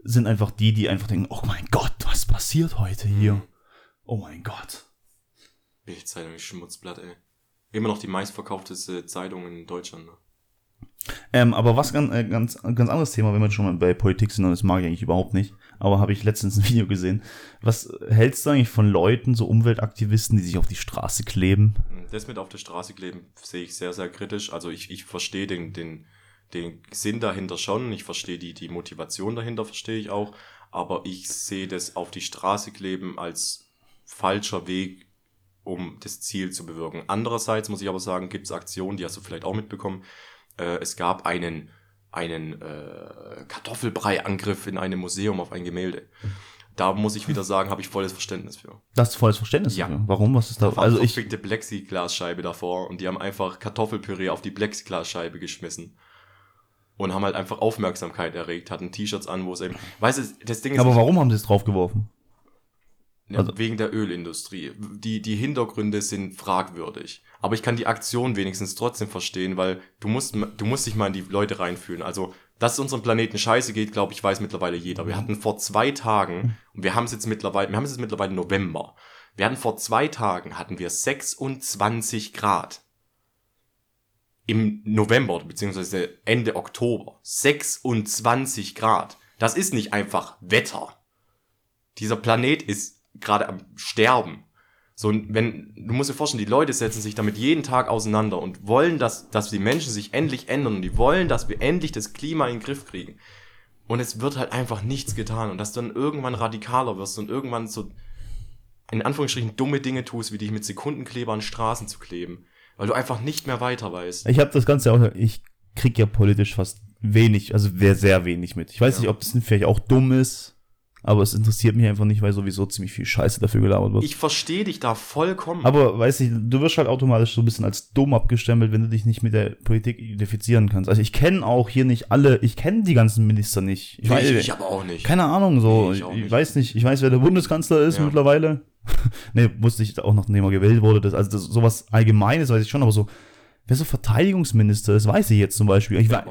sind einfach die, die einfach denken, oh mein Gott, was passiert heute hier? Mhm. Oh mein Gott. Bildzeitung, ist Schmutzblatt, ey. Immer noch die meistverkaufteste Zeitung in Deutschland. Ne? Ähm, aber was ganz, äh, ganz, ganz anderes Thema, wenn wir schon mal bei Politik sind, und das mag ich eigentlich überhaupt nicht, aber habe ich letztens ein Video gesehen. Was hältst du eigentlich von Leuten, so Umweltaktivisten, die sich auf die Straße kleben? Das mit auf der Straße kleben sehe ich sehr, sehr kritisch. Also ich, ich verstehe den, den, den Sinn dahinter schon, ich verstehe die, die Motivation dahinter, verstehe ich auch, aber ich sehe das auf die Straße kleben als falscher Weg, um das Ziel zu bewirken. Andererseits muss ich aber sagen, gibt es Aktionen, die hast du vielleicht auch mitbekommen, äh, es gab einen, einen äh, Kartoffelbrei-Angriff in einem Museum auf ein Gemälde. Da muss ich wieder sagen, habe ich volles Verständnis für. Das ist volles Verständnis Ja. dafür. Warum? Was ist da? Da war Also eine ich, verfickte Plexiglasscheibe davor und die haben einfach Kartoffelpüree auf die Plexiglasscheibe geschmissen. Und haben halt einfach Aufmerksamkeit erregt, hatten T-Shirts an, wo es eben. Weißt du, das Ding ist. aber warum haben sie es draufgeworfen? Ja, Also- wegen der Ölindustrie. Die, die Hintergründe sind fragwürdig. Aber ich kann die Aktion wenigstens trotzdem verstehen, weil du musst, du musst dich mal in die Leute reinfühlen. Also, dass es unserem Planeten scheiße geht, glaube ich, weiß mittlerweile jeder. Wir hatten vor zwei Tagen, und wir haben es jetzt mittlerweile, wir haben es jetzt mittlerweile November. Wir hatten vor zwei Tagen, hatten wir 26 Grad. Im November, beziehungsweise Ende Oktober. 26 Grad. Das ist nicht einfach Wetter. Dieser Planet ist gerade am Sterben. So, wenn, du musst dir vorstellen, die Leute setzen sich damit jeden Tag auseinander und wollen, dass, dass die Menschen sich endlich ändern und die wollen, dass wir endlich das Klima in den Griff kriegen. Und es wird halt einfach nichts getan und dass du dann irgendwann radikaler wirst und irgendwann so, in Anführungsstrichen, dumme Dinge tust, wie dich mit Sekundenkleber an Straßen zu kleben. Weil du einfach nicht mehr weiter weißt. Ich habe das Ganze auch, ich krieg ja politisch fast wenig, also wer sehr wenig mit. Ich weiß Ja. nicht, ob das vielleicht auch dumm ist, aber es interessiert mich einfach nicht, weil sowieso ziemlich viel Scheiße dafür gelabert wird. Ich verstehe dich da vollkommen. aber weiß nicht, du wirst halt automatisch so ein bisschen als dumm abgestempelt, wenn du dich nicht mit der Politik identifizieren kannst. Also ich kenne auch hier nicht alle, ich kenne die ganzen Minister nicht. Ich, Nee, weiß, ich, ich aber auch nicht. keine Ahnung, so. Nee, ich ich nicht. weiß nicht, ich weiß, wer der Bundeskanzler ist Ja. mittlerweile. nee, wusste ich auch noch, nachdem er gewählt wurde. Das, also das, sowas Allgemeines weiß ich schon, aber so, wer so Verteidigungsminister ist, weiß ich jetzt zum Beispiel. Ich, wei-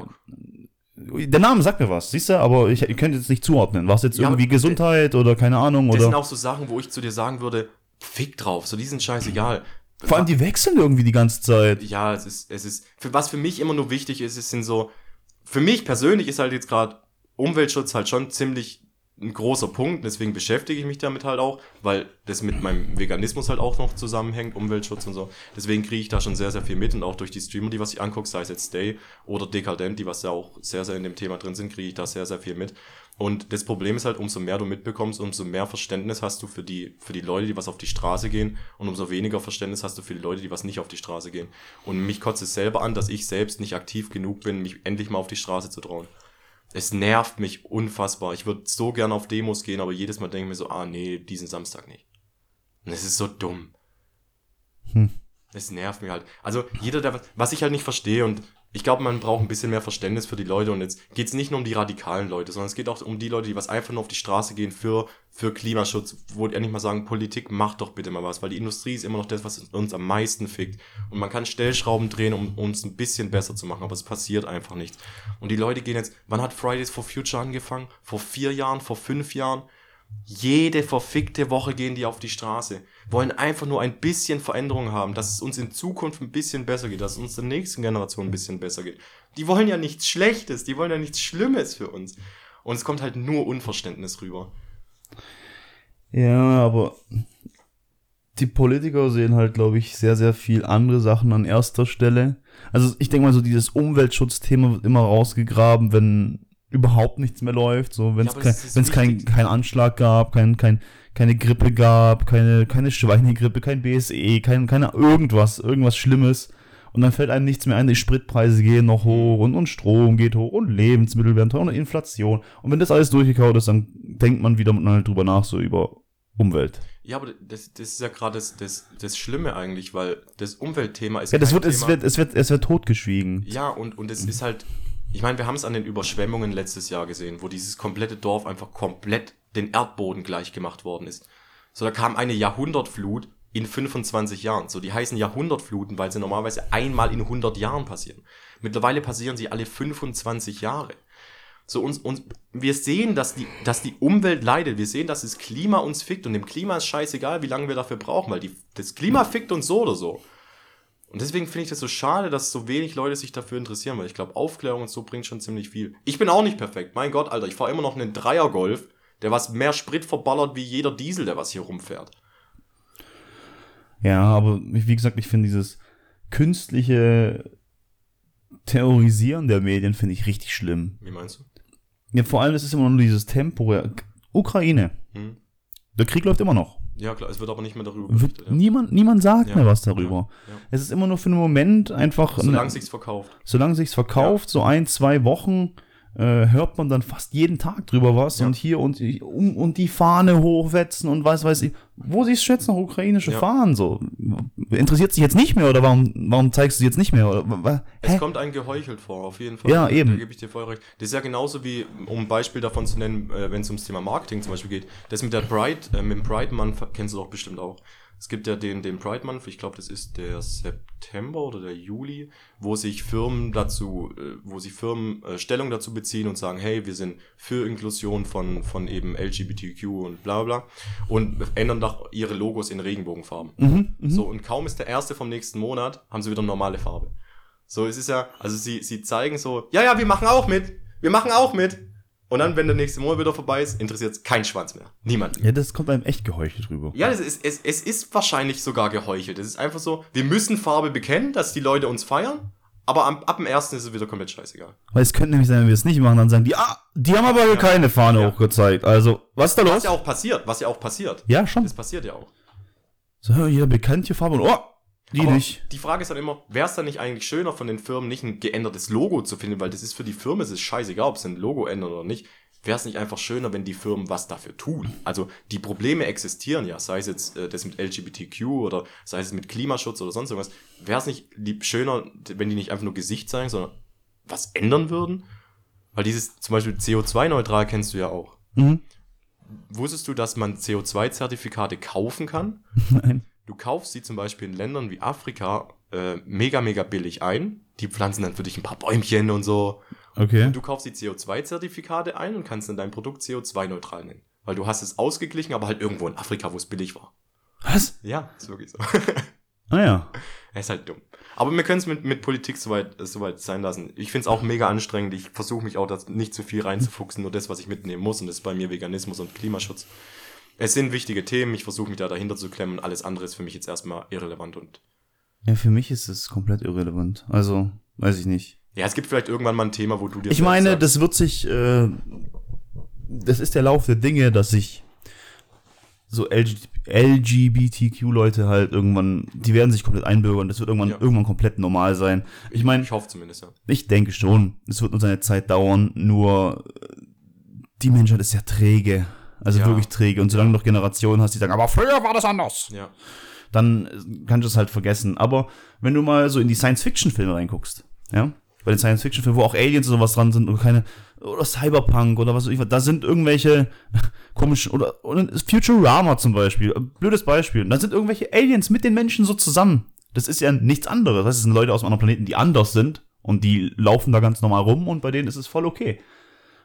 der Name sagt mir was, siehst du, aber ich, ich könnte jetzt nicht zuordnen. War es jetzt Ja, irgendwie Gesundheit oder keine Ahnung Das sind oder. auch so Sachen, wo ich zu dir sagen würde, fick drauf, so die sind scheißegal. Vor allem die wechseln irgendwie die ganze Zeit. ja, es ist, es ist, für was für mich immer nur wichtig ist, es sind so, für mich persönlich ist halt jetzt gerade Umweltschutz halt schon ziemlich ein großer Punkt, deswegen beschäftige ich mich damit halt auch, weil das mit meinem Veganismus halt auch noch zusammenhängt, Umweltschutz und so. Deswegen kriege ich da schon sehr, sehr viel mit und auch durch die Streamer, die was ich angucke, sei es jetzt Stay oder Dekadent, die was ja auch sehr, sehr in dem Thema drin sind, kriege ich da sehr, sehr viel mit. Und das Problem ist halt, umso mehr du mitbekommst, umso mehr Verständnis hast du für die, für die Leute, die was auf die Straße gehen und umso weniger Verständnis hast du für die Leute, die was nicht auf die Straße gehen. Und mich kotzt es selber an, dass ich selbst nicht aktiv genug bin, mich endlich mal auf die Straße zu trauen. Es nervt mich unfassbar. Ich würde so gerne auf Demos gehen, aber jedes Mal denke ich mir so, ah nee, diesen Samstag nicht. Und es ist so dumm. Hm. Es nervt mich halt. Also jeder, der, was ich halt nicht verstehe und ich glaube, man braucht ein bisschen mehr Verständnis für die Leute und jetzt geht es nicht nur um die radikalen Leute, sondern es geht auch um die Leute, die was einfach nur auf die Straße gehen für, für Klimaschutz, wo die endlich mal sagen, Politik, macht doch bitte mal was, weil die Industrie ist immer noch das, was uns am meisten fickt. Und man kann Stellschrauben drehen, um uns ein bisschen besser zu machen, aber es passiert einfach nichts. Und die Leute gehen jetzt, wann hat Fridays for Future angefangen? Vor vier Jahren, vor fünf Jahren? Jede verfickte Woche gehen die auf die Straße, wollen einfach nur ein bisschen Veränderung haben, dass es uns in Zukunft ein bisschen besser geht, dass es uns der nächsten Generation ein bisschen besser geht. Die wollen ja nichts Schlechtes, die wollen ja nichts Schlimmes für uns. Und es kommt halt nur Unverständnis rüber. Ja, aber die Politiker sehen halt, glaube ich, sehr, sehr viel andere Sachen an erster Stelle. Also ich denke mal, so dieses Umweltschutzthema wird immer rausgegraben, wenn überhaupt nichts mehr läuft. So, wenn Ja, es aber kein, wenn's kein, kein Anschlag gab, kein, kein, keine Grippe gab, keine, keine Schweinegrippe, kein BSE, kein, keine irgendwas, irgendwas Schlimmes. Und dann fällt einem nichts mehr ein, die Spritpreise gehen noch hoch und, und Strom geht hoch und Lebensmittel werden teuer und Inflation. Und wenn das alles durchgekaut ist, dann denkt man wieder mal drüber nach, so über Umwelt. Ja, aber das, das ist ja gerade das, das, das Schlimme eigentlich, weil das Umweltthema ist Ja, das wird, es Thema. wird, es wird, es wird totgeschwiegen. Ja, und, und es ist halt, ich meine, wir haben es an den Überschwemmungen letztes Jahr gesehen, wo dieses komplette Dorf einfach komplett den Erdboden gleich gemacht worden ist. So, da kam eine Jahrhundertflut in 25 Jahren. So, die heißen Jahrhundertfluten, weil sie normalerweise einmal in 100 Jahren passieren. Mittlerweile passieren sie alle 25 Jahre. So uns, uns, wir sehen, dass die, dass die Umwelt leidet. Wir sehen, dass das Klima uns fickt und dem Klima ist scheißegal, wie lange wir dafür brauchen, weil die, das Klima fickt uns so oder so. Und deswegen finde ich das so schade, dass so wenig Leute sich dafür interessieren, weil ich glaube, Aufklärung und so bringt schon ziemlich viel. Ich bin auch nicht perfekt. Mein Gott, Alter, ich fahre immer noch einen Dreier-Golf, der was mehr Sprit verballert wie jeder Diesel, der was hier rumfährt. Ja, aber wie gesagt, ich finde dieses künstliche Terrorisieren der Medien finde ich richtig schlimm. Wie meinst du? Ja, vor allem ist es immer nur dieses Tempo. Ukraine. Hm? Der Krieg läuft immer noch. Ja, klar, es wird aber nicht mehr darüber berichtet. Ja. niemand, niemand sagt Ja, mehr was darüber. Ja. Es ist immer nur für einen Moment einfach, Solange sich's verkauft. solange sich's verkauft, so ein, zwei Wochen, äh, hört man dann fast jeden Tag drüber was Ja. und hier und, um, und die Fahne hochwetzen und was weiß ich. Wo sie es schätzen, noch ukrainische Ja. Fahnen, so. Interessiert sich jetzt nicht mehr oder warum, warum zeigst du sie jetzt nicht mehr? Oder, wa- Es hä? kommt ein geheuchelt vor, auf jeden Fall. Ja, eben. Da gebe ich dir voll recht. Das ist ja genauso wie, um ein Beispiel davon zu nennen, äh, wenn es ums Thema Marketing zum Beispiel geht. Das mit der Pride, äh, mit dem Pride Month kennst du doch bestimmt auch. Es gibt ja den, den Pride Month, ich glaube, das ist der September oder der Juli, wo sich Firmen dazu, äh, wo sich Firmen äh, Stellung dazu beziehen und sagen, hey, wir sind für Inklusion von, von eben LGBTQ und bla bla und ändern doch ihre Logos in Regenbogenfarben. Mhm, mhm. So, und kaum ist der erste vom nächsten Monat, haben sie wieder normale Farbe. So, es ist ja, also sie, sie zeigen so, ja, ja, wir machen auch mit, wir machen auch mit. Und dann, wenn der nächste Monat wieder vorbei ist, interessiert es kein Schwanz mehr. Niemand. Ja, das kommt einem echt geheuchelt rüber. Ja, das ist, es, es ist wahrscheinlich sogar geheuchelt. Es ist einfach so, wir müssen Farbe bekennen, dass die Leute uns feiern, aber am, ab dem ersten ist es wieder komplett scheißegal. Weil es könnte nämlich sein, wenn wir es nicht machen, dann sagen die, ah, die haben aber keine Fahne Ja. hochgezeigt. Also, was ist da Was los? ja auch passiert, was ja auch passiert. Ja, schon. Das passiert ja auch. So, jeder bekannt hier Farbe und, oh, die Aber nicht. Die Frage ist dann immer, wäre es dann nicht eigentlich schöner von den Firmen nicht ein geändertes Logo zu finden, weil das ist für die Firmen, es ist scheißegal, ob sie ein Logo ändern oder nicht. Wäre es nicht einfach schöner, wenn die Firmen was dafür tun? Also die Probleme existieren ja, sei es jetzt äh, das mit LGBTQ oder sei es mit Klimaschutz oder sonst irgendwas. Wäre es nicht lieb schöner, wenn die nicht einfach nur Gesicht zeigen, sondern was ändern würden? Weil dieses zum Beispiel CO2-neutral kennst du ja auch. Mhm. Wusstest du, dass man CO2-Zertifikate kaufen kann? Nein. Du kaufst sie zum Beispiel in Ländern wie Afrika äh, mega, mega billig ein. Die pflanzen dann für dich ein paar Bäumchen und so. Okay. Und du kaufst die CO2-Zertifikate ein und kannst dann dein Produkt CO2-neutral nennen. Weil du hast es ausgeglichen, aber halt irgendwo in Afrika, wo es billig war. Was? Ja, ist wirklich so. Ah ja. Er ist halt dumm. Aber wir können es mit, mit Politik soweit, soweit sein lassen. Ich finde es auch mega anstrengend. Ich versuche mich auch das nicht zu viel reinzufuchsen, nur das, was ich mitnehmen muss. Und das ist bei mir Veganismus und Klimaschutz. Es sind wichtige Themen. Ich versuche mich da dahinter zu klemmen. Alles andere ist für mich jetzt erstmal irrelevant und Ja, für mich ist es komplett irrelevant. Also, weiß ich nicht. Ja, es gibt vielleicht irgendwann mal ein Thema, wo du dir Ich meine, sagst, das wird sich, äh, das ist der Lauf der Dinge, dass sich so LG LGBTQ-Leute halt irgendwann, die werden sich komplett einbürgern. Das wird irgendwann, Ja. irgendwann komplett normal sein. Ich meine, ich hoffe zumindest, ja. ich denke schon, es wird nur seine Zeit dauern, nur äh, die Menschheit ist ja träge. Also Ja. wirklich träge. Und solange du noch Generationen hast, die sagen, aber früher war das anders. Ja. dann äh, kannst du es halt vergessen. Aber wenn du mal so in die Science-Fiction-Filme reinguckst, ja, bei den Science-Fiction-Filmen, wo auch Aliens und sowas dran sind und keine, oder Cyberpunk oder was weiß ich, da sind irgendwelche komischen, oder, oder Futurama zum Beispiel, äh, blödes Beispiel, da sind irgendwelche Aliens mit den Menschen so zusammen. Das ist ja nichts anderes. Das sind Leute aus einem anderen Planeten, die anders sind und die laufen da ganz normal rum und bei denen ist es voll okay.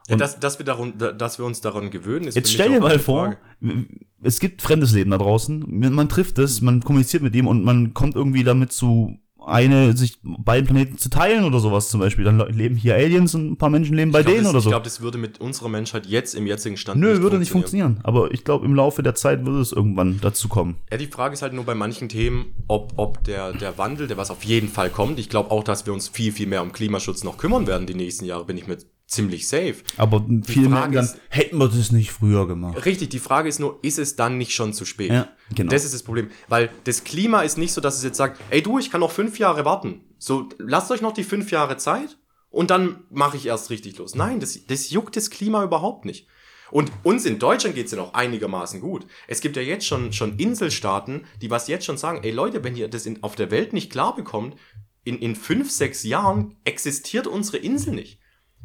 Ja dass, dass, wir daran, dass wir uns daran gewöhnen, ist Jetzt stell dir mal vor, Frage. es gibt fremdes Leben da draußen. Man trifft es, man kommuniziert mit ihm und man kommt irgendwie damit zu eine, sich beiden Planeten zu teilen oder sowas zum Beispiel. Dann le- leben hier Aliens und ein paar Menschen leben bei Ich glaub, denen das, oder Ich so. glaube, das würde mit unserer Menschheit jetzt im jetzigen Stand Nö, würde nicht funktionieren. Aber ich glaube, im Laufe der Zeit würde es irgendwann dazu kommen. Ja, die Frage ist halt nur bei manchen Themen, ob, ob der, der Wandel, der was auf jeden Fall kommt, ich glaube auch, dass wir uns viel, viel mehr um Klimaschutz noch kümmern werden die nächsten Jahre, bin ich mir ziemlich safe. Aber viele merken dann, hätten wir das nicht früher gemacht. Richtig, die Frage ist nur, ist es dann nicht schon zu spät? Ja, genau. Das ist das Problem. Weil das Klima ist nicht so, dass es jetzt sagt, ey du, ich kann noch fünf Jahre warten. So, lasst euch noch die fünf Jahre Zeit und dann mache ich erst richtig los. Nein, das, das juckt das Klima überhaupt nicht. Und uns in Deutschland geht's ja noch einigermaßen gut. Es gibt ja jetzt schon, schon Inselstaaten, die was jetzt schon sagen, ey Leute, wenn ihr das in, auf der Welt nicht klar bekommt, in, in fünf, sechs Jahren existiert unsere Insel nicht.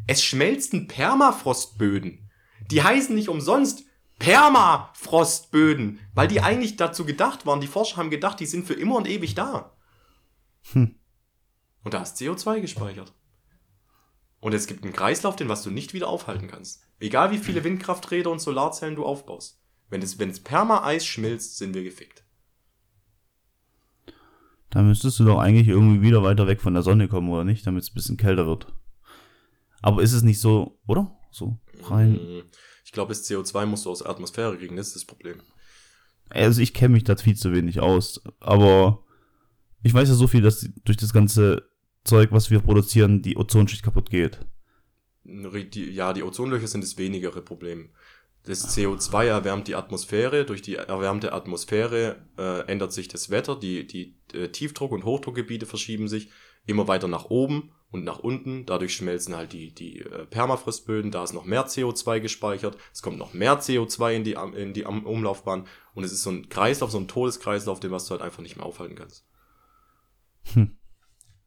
Es schmelzen Permafrostböden. Die heißen nicht umsonst Permafrostböden, weil die eigentlich dazu gedacht waren. Die Forscher haben gedacht, die sind für immer und ewig da. Hm. Und da ist CO2 gespeichert. Und es gibt einen Kreislauf, den was du nicht wieder aufhalten kannst. Egal wie viele Windkrafträder und Solarzellen du aufbaust. Wenn es, wenn es Perma-Eis schmilzt, sind wir gefickt. Da müsstest du doch eigentlich irgendwie wieder weiter weg von der Sonne kommen, oder nicht? Damit es ein bisschen kälter wird. Aber ist es nicht so, oder? So rein. Mm, Ich glaube, das CO2 musst du aus der Atmosphäre kriegen, das ist das Problem. Also ich kenne mich da viel zu wenig aus. Aber ich weiß ja so viel, dass durch das ganze Zeug, was wir produzieren, die Ozonschicht kaputt geht. Ja, die Ozonlöcher sind das wenigere Problem. Das CO2 erwärmt die Atmosphäre. Durch die erwärmte Atmosphäre äh, ändert sich das Wetter. Die, die äh, Tiefdruck- und Hochdruckgebiete verschieben sich immer weiter nach oben und nach unten. Dadurch schmelzen halt die, die äh, Permafrostböden. Da ist noch mehr CO2 gespeichert. Es kommt noch mehr CO2 in die, in die Umlaufbahn. Und es ist so ein Kreislauf, so ein Todeskreislauf, den was du halt einfach nicht mehr aufhalten kannst. Hm.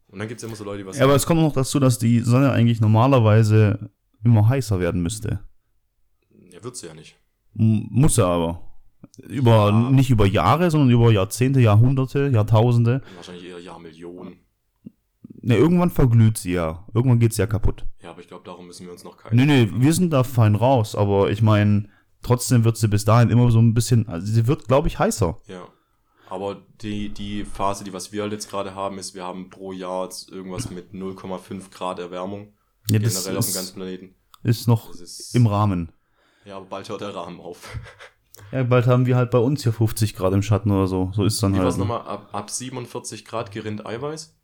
Und dann gibt's immer so Leute, die was Ja, aber es kommt noch dazu, dass die Sonne eigentlich normalerweise immer heißer werden müsste. Ja, wird sie ja nicht. M muss er aber. Über, Ja. nicht über Jahre, sondern über Jahrzehnte, Jahrhunderte, Jahrtausende. Wahrscheinlich eher Jahrmillionen. Ne, irgendwann verglüht sie ja. Irgendwann geht sie ja kaputt. Ja, aber ich glaube, darum müssen wir uns noch keine. Nee, nee, wir sind da fein raus, aber ich meine, trotzdem wird sie bis dahin immer so ein bisschen, also sie wird, glaube ich, heißer. Ja. Aber die, die Phase, die was wir halt jetzt gerade haben, ist, wir haben pro Jahr jetzt irgendwas mit 0,5 Grad Erwärmung. Ja, generell auf dem ist, ganzen Planeten. ist noch ist. im Rahmen. ja, aber bald hört der Rahmen auf. Ja, bald haben wir halt bei uns hier 50 Grad im Schatten oder so. So ist dann Wie halt. es nochmal? Ab, ab 47 Grad gerinnt Eiweiß?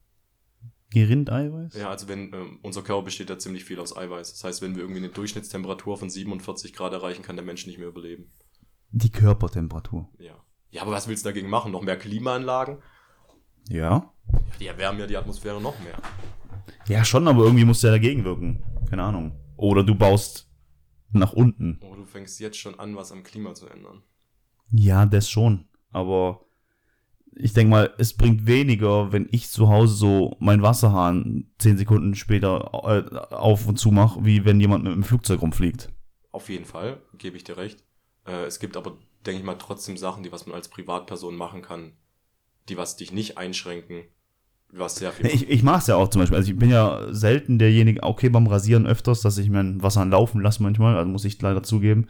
Gerindeiweiß? Ja, also wenn, ähm, unser Körper besteht ja ziemlich viel aus Eiweiß. Das heißt, wenn wir irgendwie eine Durchschnittstemperatur von 47 Grad erreichen, kann der Mensch nicht mehr überleben. Die Körpertemperatur. Ja. Ja, aber was willst du dagegen machen? Noch mehr Klimaanlagen? Ja. Ja, die erwärmen ja die Atmosphäre noch mehr. Ja, schon, aber irgendwie musst du ja dagegen wirken. Keine Ahnung. Oder du baust nach unten. Oh, du fängst jetzt schon an, was am Klima zu ändern. Ja, das schon. Aber ich denke mal, es bringt weniger, wenn ich zu Hause so meinen Wasserhahn zehn Sekunden später äh, auf und zu mache, wie wenn jemand mit dem Flugzeug rumfliegt. Auf jeden Fall, gebe ich dir recht. Äh, es gibt aber, denke ich mal, trotzdem Sachen, die was man als Privatperson machen kann, die was dich nicht einschränken, was sehr viel. Ich, ich mache es ja auch zum Beispiel. Also ich bin ja selten derjenige, okay, beim Rasieren öfters, dass ich meinen Wasserhahn laufen lasse manchmal, also muss ich leider zugeben.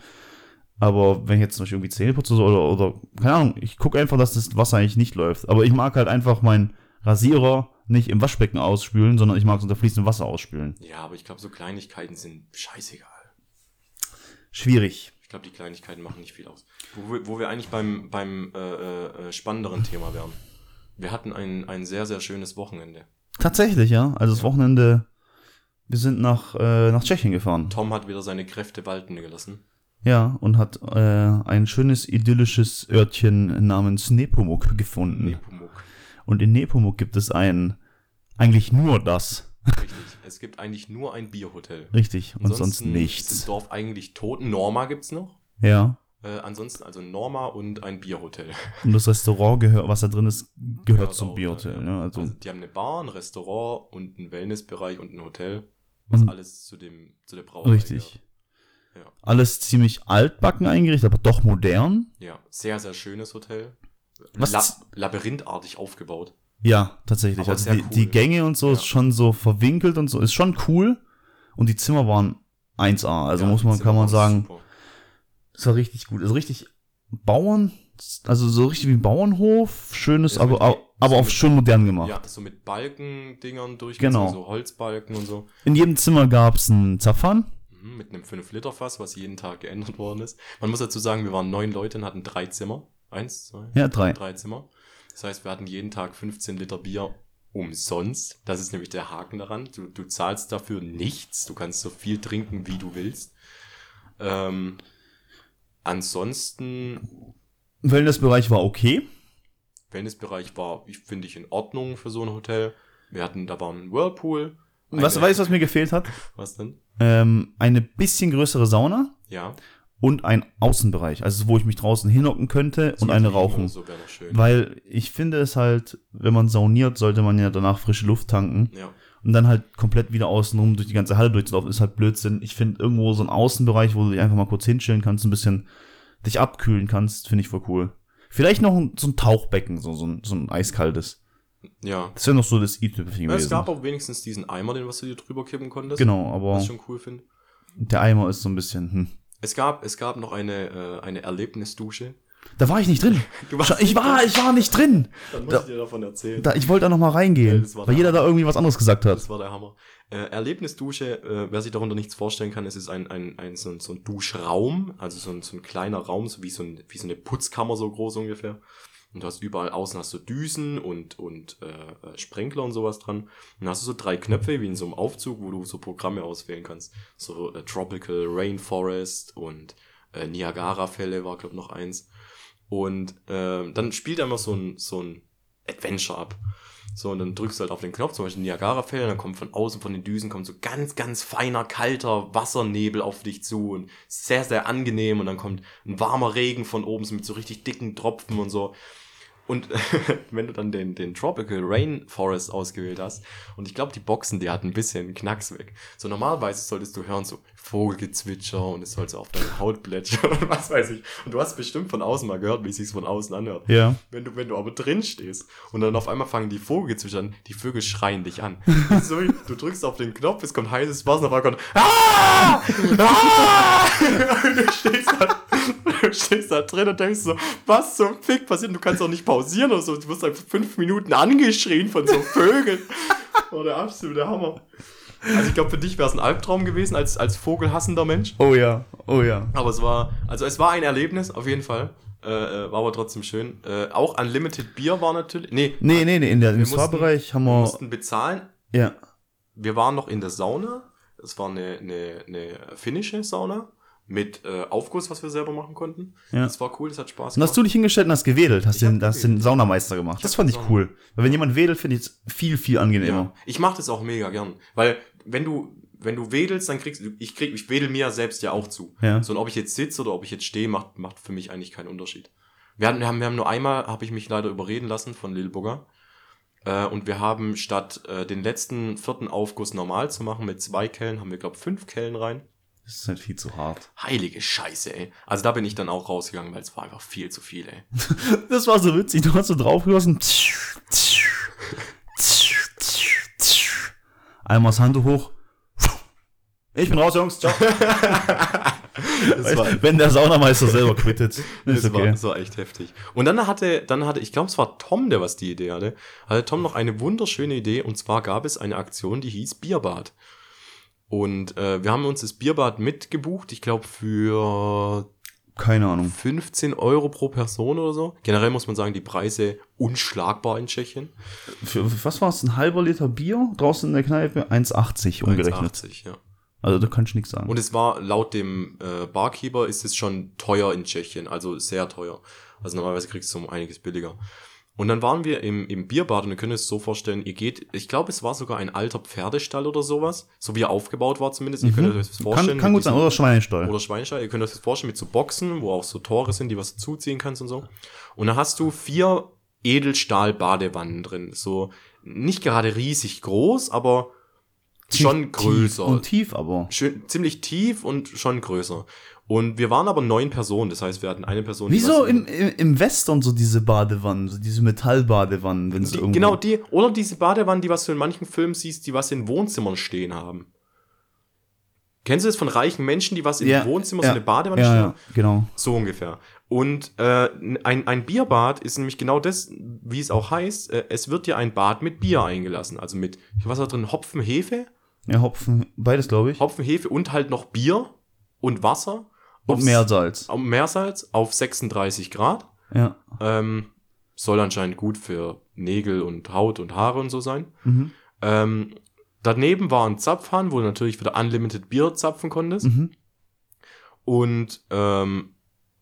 Aber wenn ich jetzt zum Beispiel irgendwie Zähne putze oder, oder keine Ahnung, ich gucke einfach, dass das Wasser eigentlich nicht läuft. Aber ich mag halt einfach meinen Rasierer nicht im Waschbecken ausspülen, sondern ich mag es unter fließendem Wasser ausspülen. ja, aber ich glaube, so Kleinigkeiten sind scheißegal. Schwierig. Ich glaube, die Kleinigkeiten machen nicht viel aus. Wo wir, wo wir eigentlich beim, beim äh, äh, spannenderen Thema wären. Wir hatten ein, ein sehr, sehr schönes Wochenende. Tatsächlich, ja. Also das Wochenende, wir sind nach, äh, nach Tschechien gefahren. Tom hat wieder seine Kräfte walten gelassen. Ja, und hat äh, ein schönes idyllisches Örtchen namens Nepomuk gefunden. Nepomuk. Und in Nepomuk gibt es ein, eigentlich nur das. Richtig. Es gibt eigentlich nur ein Bierhotel. Richtig. Und sonst Ansonsten Ist nichts. im Dorf eigentlich tot. Norma gibt's noch. Ja. Äh, ansonsten also Norma und ein Bierhotel. Und das Restaurant gehört, was da drin ist, gehört Gehört zum auch, Bierhotel. ja. Ne? Also, Also die haben eine Bar, ein Restaurant und einen Wellnessbereich und ein Hotel. Was Und- alles zu dem zu der Brauerei richtig. Ja. Alles ziemlich altbacken eingerichtet, aber doch modern. Ja, sehr, sehr schönes Hotel. Was- La labyrinthartig aufgebaut. Ja, tatsächlich. Aber also die, cool. die Gänge und so Ja. ist schon so verwinkelt und so. Ist schon cool. Und die Zimmer waren 1A. Also Ja, muss man, kann man sagen, super. ist war richtig gut. Ist richtig Bauern, also so richtig wie ein Bauernhof. Schönes, Ja, aber, aber, aber mit- schön modern gemacht. Ja, so mit Balkendingern durch, Genau. so Holzbalken und so. In jedem Zimmer gab's einen Zapfhahn. Mhm, Mit einem 5-Liter-Fass, was jeden Tag geändert worden ist. Man muss dazu sagen, wir waren neun Leute und hatten drei Zimmer. Eins, zwei, Ja, drei. drei Zimmer. Das heißt, wir hatten jeden Tag 15 Liter Bier umsonst. Das ist nämlich der Haken daran. Du, du zahlst dafür nichts. Du kannst so viel trinken, wie du willst. Ähm, ansonsten, Wellnessbereich war okay. Wellnessbereich war, ich finde ich, in Ordnung für so ein Hotel. Wir hatten, da war ein Whirlpool. Was weißt du, was mir gefehlt hat? Was denn? Ähm, eine bisschen größere Sauna Ja. und ein Außenbereich, also wo ich mich draußen hinhocken könnte und So eine Liegen rauchen. Weil ich finde es halt, wenn man sauniert, sollte man ja danach frische Luft tanken. ja. Und dann halt komplett wieder außenrum durch die ganze Halle durchzulaufen, ist halt Blödsinn. Ich finde irgendwo so ein Außenbereich, wo du dich einfach mal kurz hinstellen kannst, ein bisschen dich abkühlen kannst, finde ich voll cool. Vielleicht noch so ein Tauchbecken, so, so, ein, so ein eiskaltes. Ja. Das wäre noch so das i-Tüpfelchen Es gewesen. gab auch wenigstens diesen Eimer, den was du dir drüber kippen konntest. Genau, aber Was ich schon cool finde. der Eimer ist so ein bisschen, hm. Es gab, es gab noch eine, äh, eine Erlebnisdusche. Da war ich nicht drin. Ich war, ich war nicht drin. Dann muss Da- ich dir davon erzählen. Da, ich wollte da noch mal Ja, reingehen, war weil der jeder da irgendwie was anderes gesagt hat. Das war der Hammer. Äh, Erlebnisdusche, äh, wer sich darunter nichts vorstellen kann, es ist ein, ein, ein, so, ein, so ein Duschraum, also so ein, so ein kleiner Raum, so wie so, ein, wie so eine Putzkammer so groß ungefähr. Und du hast überall außen hast du Düsen und, und äh, äh, Sprenkler und sowas dran. Und dann hast du so drei Knöpfe wie in so einem Aufzug, wo du so Programme auswählen kannst. So äh, Tropical Rainforest und äh, Niagara-Fälle war, glaube noch eins. Und äh, dann spielt immer so ein, so ein Adventure ab. So, und dann drückst du halt auf den Knopf, zum Beispiel Niagara-Fälle, dann kommt von außen, von den Düsen, kommt so ganz, ganz feiner, kalter Wassernebel auf dich zu und sehr, sehr angenehm und dann kommt ein warmer Regen von oben so mit so richtig dicken Tropfen und so. Und wenn du dann den, den Tropical Rainforest ausgewählt hast, und ich glaube, die Boxen, die hatten ein bisschen Knacks weg. So normalerweise solltest du hören, so Vogelgezwitscher und es soll so auf deine Haut plätschern und was weiß ich. Und du hast bestimmt von außen mal gehört, wie es sich von außen anhört. Ja. Wenn du, wenn du aber drin stehst und dann auf einmal fangen die Vogelgezwitscher an, die Vögel schreien dich an. So, du drückst auf den Knopf, es kommt heißes Wasser, und auf einmal kommt ah! Ah! Und du stehst da, du stehst da drin und denkst so, was zum Fick passiert? Und du kannst auch nicht pausieren oder so. Du wirst einfach fünf Minuten angeschrien von so Vögeln. Oh, der absolute Hammer. Also ich glaube, für dich wäre es ein Albtraum gewesen als, als vogelhassender Mensch. Oh ja, oh ja. Aber es war, also es war ein Erlebnis, auf jeden Fall. Äh, äh, war aber trotzdem schön. Äh, auch Unlimited Bier war natürlich. Nee, Nee, nee, nee, in der, im Spa-Bereich haben wir wir, mussten bezahlen. ja, Wir waren noch in der Sauna. Es war eine, eine, eine finnische Sauna mit äh, Aufguss, was wir selber machen konnten. Ja. Das war cool, das hat Spaß Und hast du dich hingestellt und hast gewedelt, hast Ich den, hast den Saunameister gemacht. Ich Das fand ich Sauna- cool. Weil wenn jemand wedelt, finde ich es viel, viel angenehmer. Ja. Ich mache das auch mega gern. Weil wenn du, wenn du wedelst, dann kriegst du, ich krieg, ich wedel mir ja selbst ja auch zu. Ja. So, und ob ich jetzt sitze oder ob ich jetzt stehe, macht, macht für mich eigentlich keinen Unterschied. Wir, hatten, wir, haben, wir haben nur einmal, habe ich mich leider überreden lassen von Lil Bugger. Äh, und wir haben statt äh, den letzten vierten Aufguss normal zu machen mit zwei Kellen, haben wir, glaube fünf Kellen rein. Das ist halt viel zu hart. Heilige Scheiße, ey. Also da bin ich dann auch rausgegangen, weil es war einfach viel zu viel, ey. Das war so witzig. Du hast so draufgelassen. Einmal das Handtuch hoch. Ich bin raus, Jungs. Ciao. War, Wenn der Saunameister selber quittet. Das war, okay. das war echt heftig. Und dann hatte, dann hatte, ich glaube, es war Tom, der was die Idee hatte, hatte Tom noch eine wunderschöne Idee. Und zwar gab es eine Aktion, die hieß Bierbad. Und äh, wir haben uns das Bierbad mitgebucht, ich glaube, für Keine Ahnung. 15 Euro pro Person oder so. Generell muss man sagen, die Preise unschlagbar in Tschechien. Für, was war es? Ein halber Liter Bier draußen in der Kneipe? 1,80 umgerechnet. 1,80, ja. Also da kann ich nichts sagen. Und es war laut dem äh, Barkeeper ist es schon teuer in Tschechien, also sehr teuer. Also normalerweise kriegst du um einiges billiger. Und dann waren wir im, im Bierbad und ihr könnt es so vorstellen, ihr geht, ich glaube, es war sogar ein alter Pferdestall oder sowas, so wie er aufgebaut war zumindest. Ihr könnt euch das vorstellen. Mhm. kann kann gut sein. diesem- Oder Schweinestall. oder Schweinestall. Ihr könnt euch das vorstellen mit so Boxen, wo auch so Tore sind, die was zuziehen kannst und so. Und da hast du vier Edelstahl-Badewannen drin. So nicht gerade riesig groß, aber schon größer. Tief und tief aber. Schön, ziemlich tief und schon größer. Und wir waren aber neun Personen, das heißt, wir hatten eine Person. Wieso im, im, im Western so diese Badewannen, so diese Metallbadewannen, wenn es die, irgendwo... Genau die, oder diese Badewannen, die was du in manchen Filmen siehst, die was in Wohnzimmern stehen haben. Kennst du das von reichen Menschen, die was in Ja, Wohnzimmer ja, so eine Badewanne ja, stehen? ja, genau. So ungefähr. Und äh, ein, ein Bierbad ist nämlich genau das, wie es auch heißt. Äh, es wird dir ein Bad mit Bier eingelassen. Also mit, was da drin? Hopfen, Hefe? Ja, Hopfen, beides glaube ich. Hopfen, Hefe und halt noch Bier und Wasser. Und Meersalz. auf Meersalz auf 36 Grad. Ja. Ähm, soll anscheinend gut für Nägel und Haut und Haare und so sein. Mhm. Ähm, daneben war ein Zapfhahn, wo du natürlich wieder Unlimited Bier zapfen konntest. Mhm. Und ähm,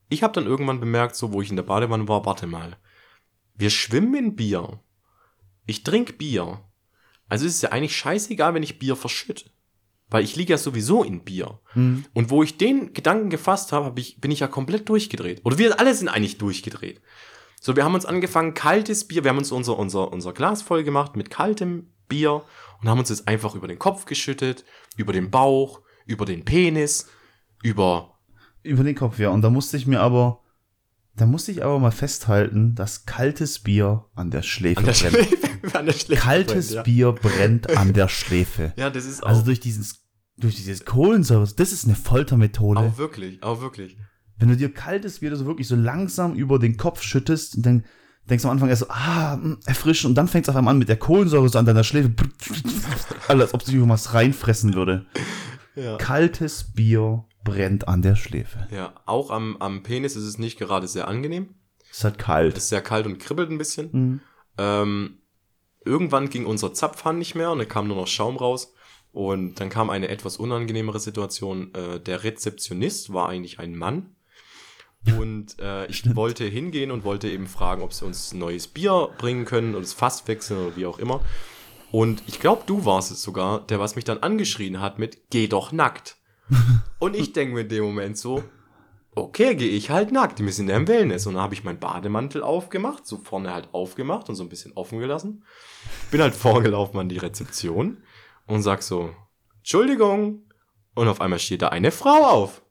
ich habe dann irgendwann bemerkt, so wo ich in der Badewanne war, warte mal, wir schwimmen in Bier. Ich trinke Bier. Also ist es ja eigentlich scheißegal, wenn ich Bier verschütte. Weil ich liege ja sowieso in Bier. Mhm. Und wo ich den Gedanken gefasst habe, hab ich, bin ich ja komplett durchgedreht. Oder wir alle sind eigentlich durchgedreht. So, wir haben uns angefangen, kaltes Bier, wir haben uns unser, unser, unser Glas voll gemacht mit kaltem Bier und haben uns das einfach über den Kopf geschüttet, über den Bauch, über den Penis, über Über den Kopf, ja. Und da musste ich mir aber, da musste ich aber mal festhalten, dass kaltes Bier an der Schläfe an der brennt. Schläfe. Kaltes brennt, ja. Bier brennt an der Schläfe. Ja, das ist auch, Also durch dieses, durch dieses Kohlensäure, das ist eine Foltermethode. auch wirklich, auch wirklich. Wenn du dir kaltes Bier so wirklich so langsam über den Kopf schüttest und dann denkst du am Anfang erst so, ah, mh, erfrischen und dann fängt es auf einmal an mit der Kohlensäure so an deiner Schläfe. Alles, als ob sich irgendwas reinfressen würde. Ja. Kaltes Bier brennt an der Schläfe. Ja, auch am, am Penis ist es nicht gerade sehr angenehm. Ist halt Es kalt. ist sehr kalt und kribbelt ein bisschen. Mhm. Ähm, irgendwann ging unser Zapfhahn nicht mehr und dann kam nur noch Schaum raus. Und dann kam eine etwas unangenehmere Situation. Äh, der Rezeptionist war eigentlich ein Mann. Und äh, ich wollte hingehen und wollte eben fragen, ob sie uns neues Bier bringen können oder das Fass wechseln oder wie auch immer. Und ich glaube, du warst es sogar, der was mich dann angeschrien hat mit Geh doch nackt. und ich denke mir in dem Moment so, okay, gehe ich halt nackt. Wir sind ja im Wellness. Und dann habe ich meinen Bademantel aufgemacht, so vorne halt aufgemacht und so ein bisschen offen gelassen. Bin halt vorgelaufen an die Rezeption und sag so, Entschuldigung. Und auf einmal steht da eine Frau auf.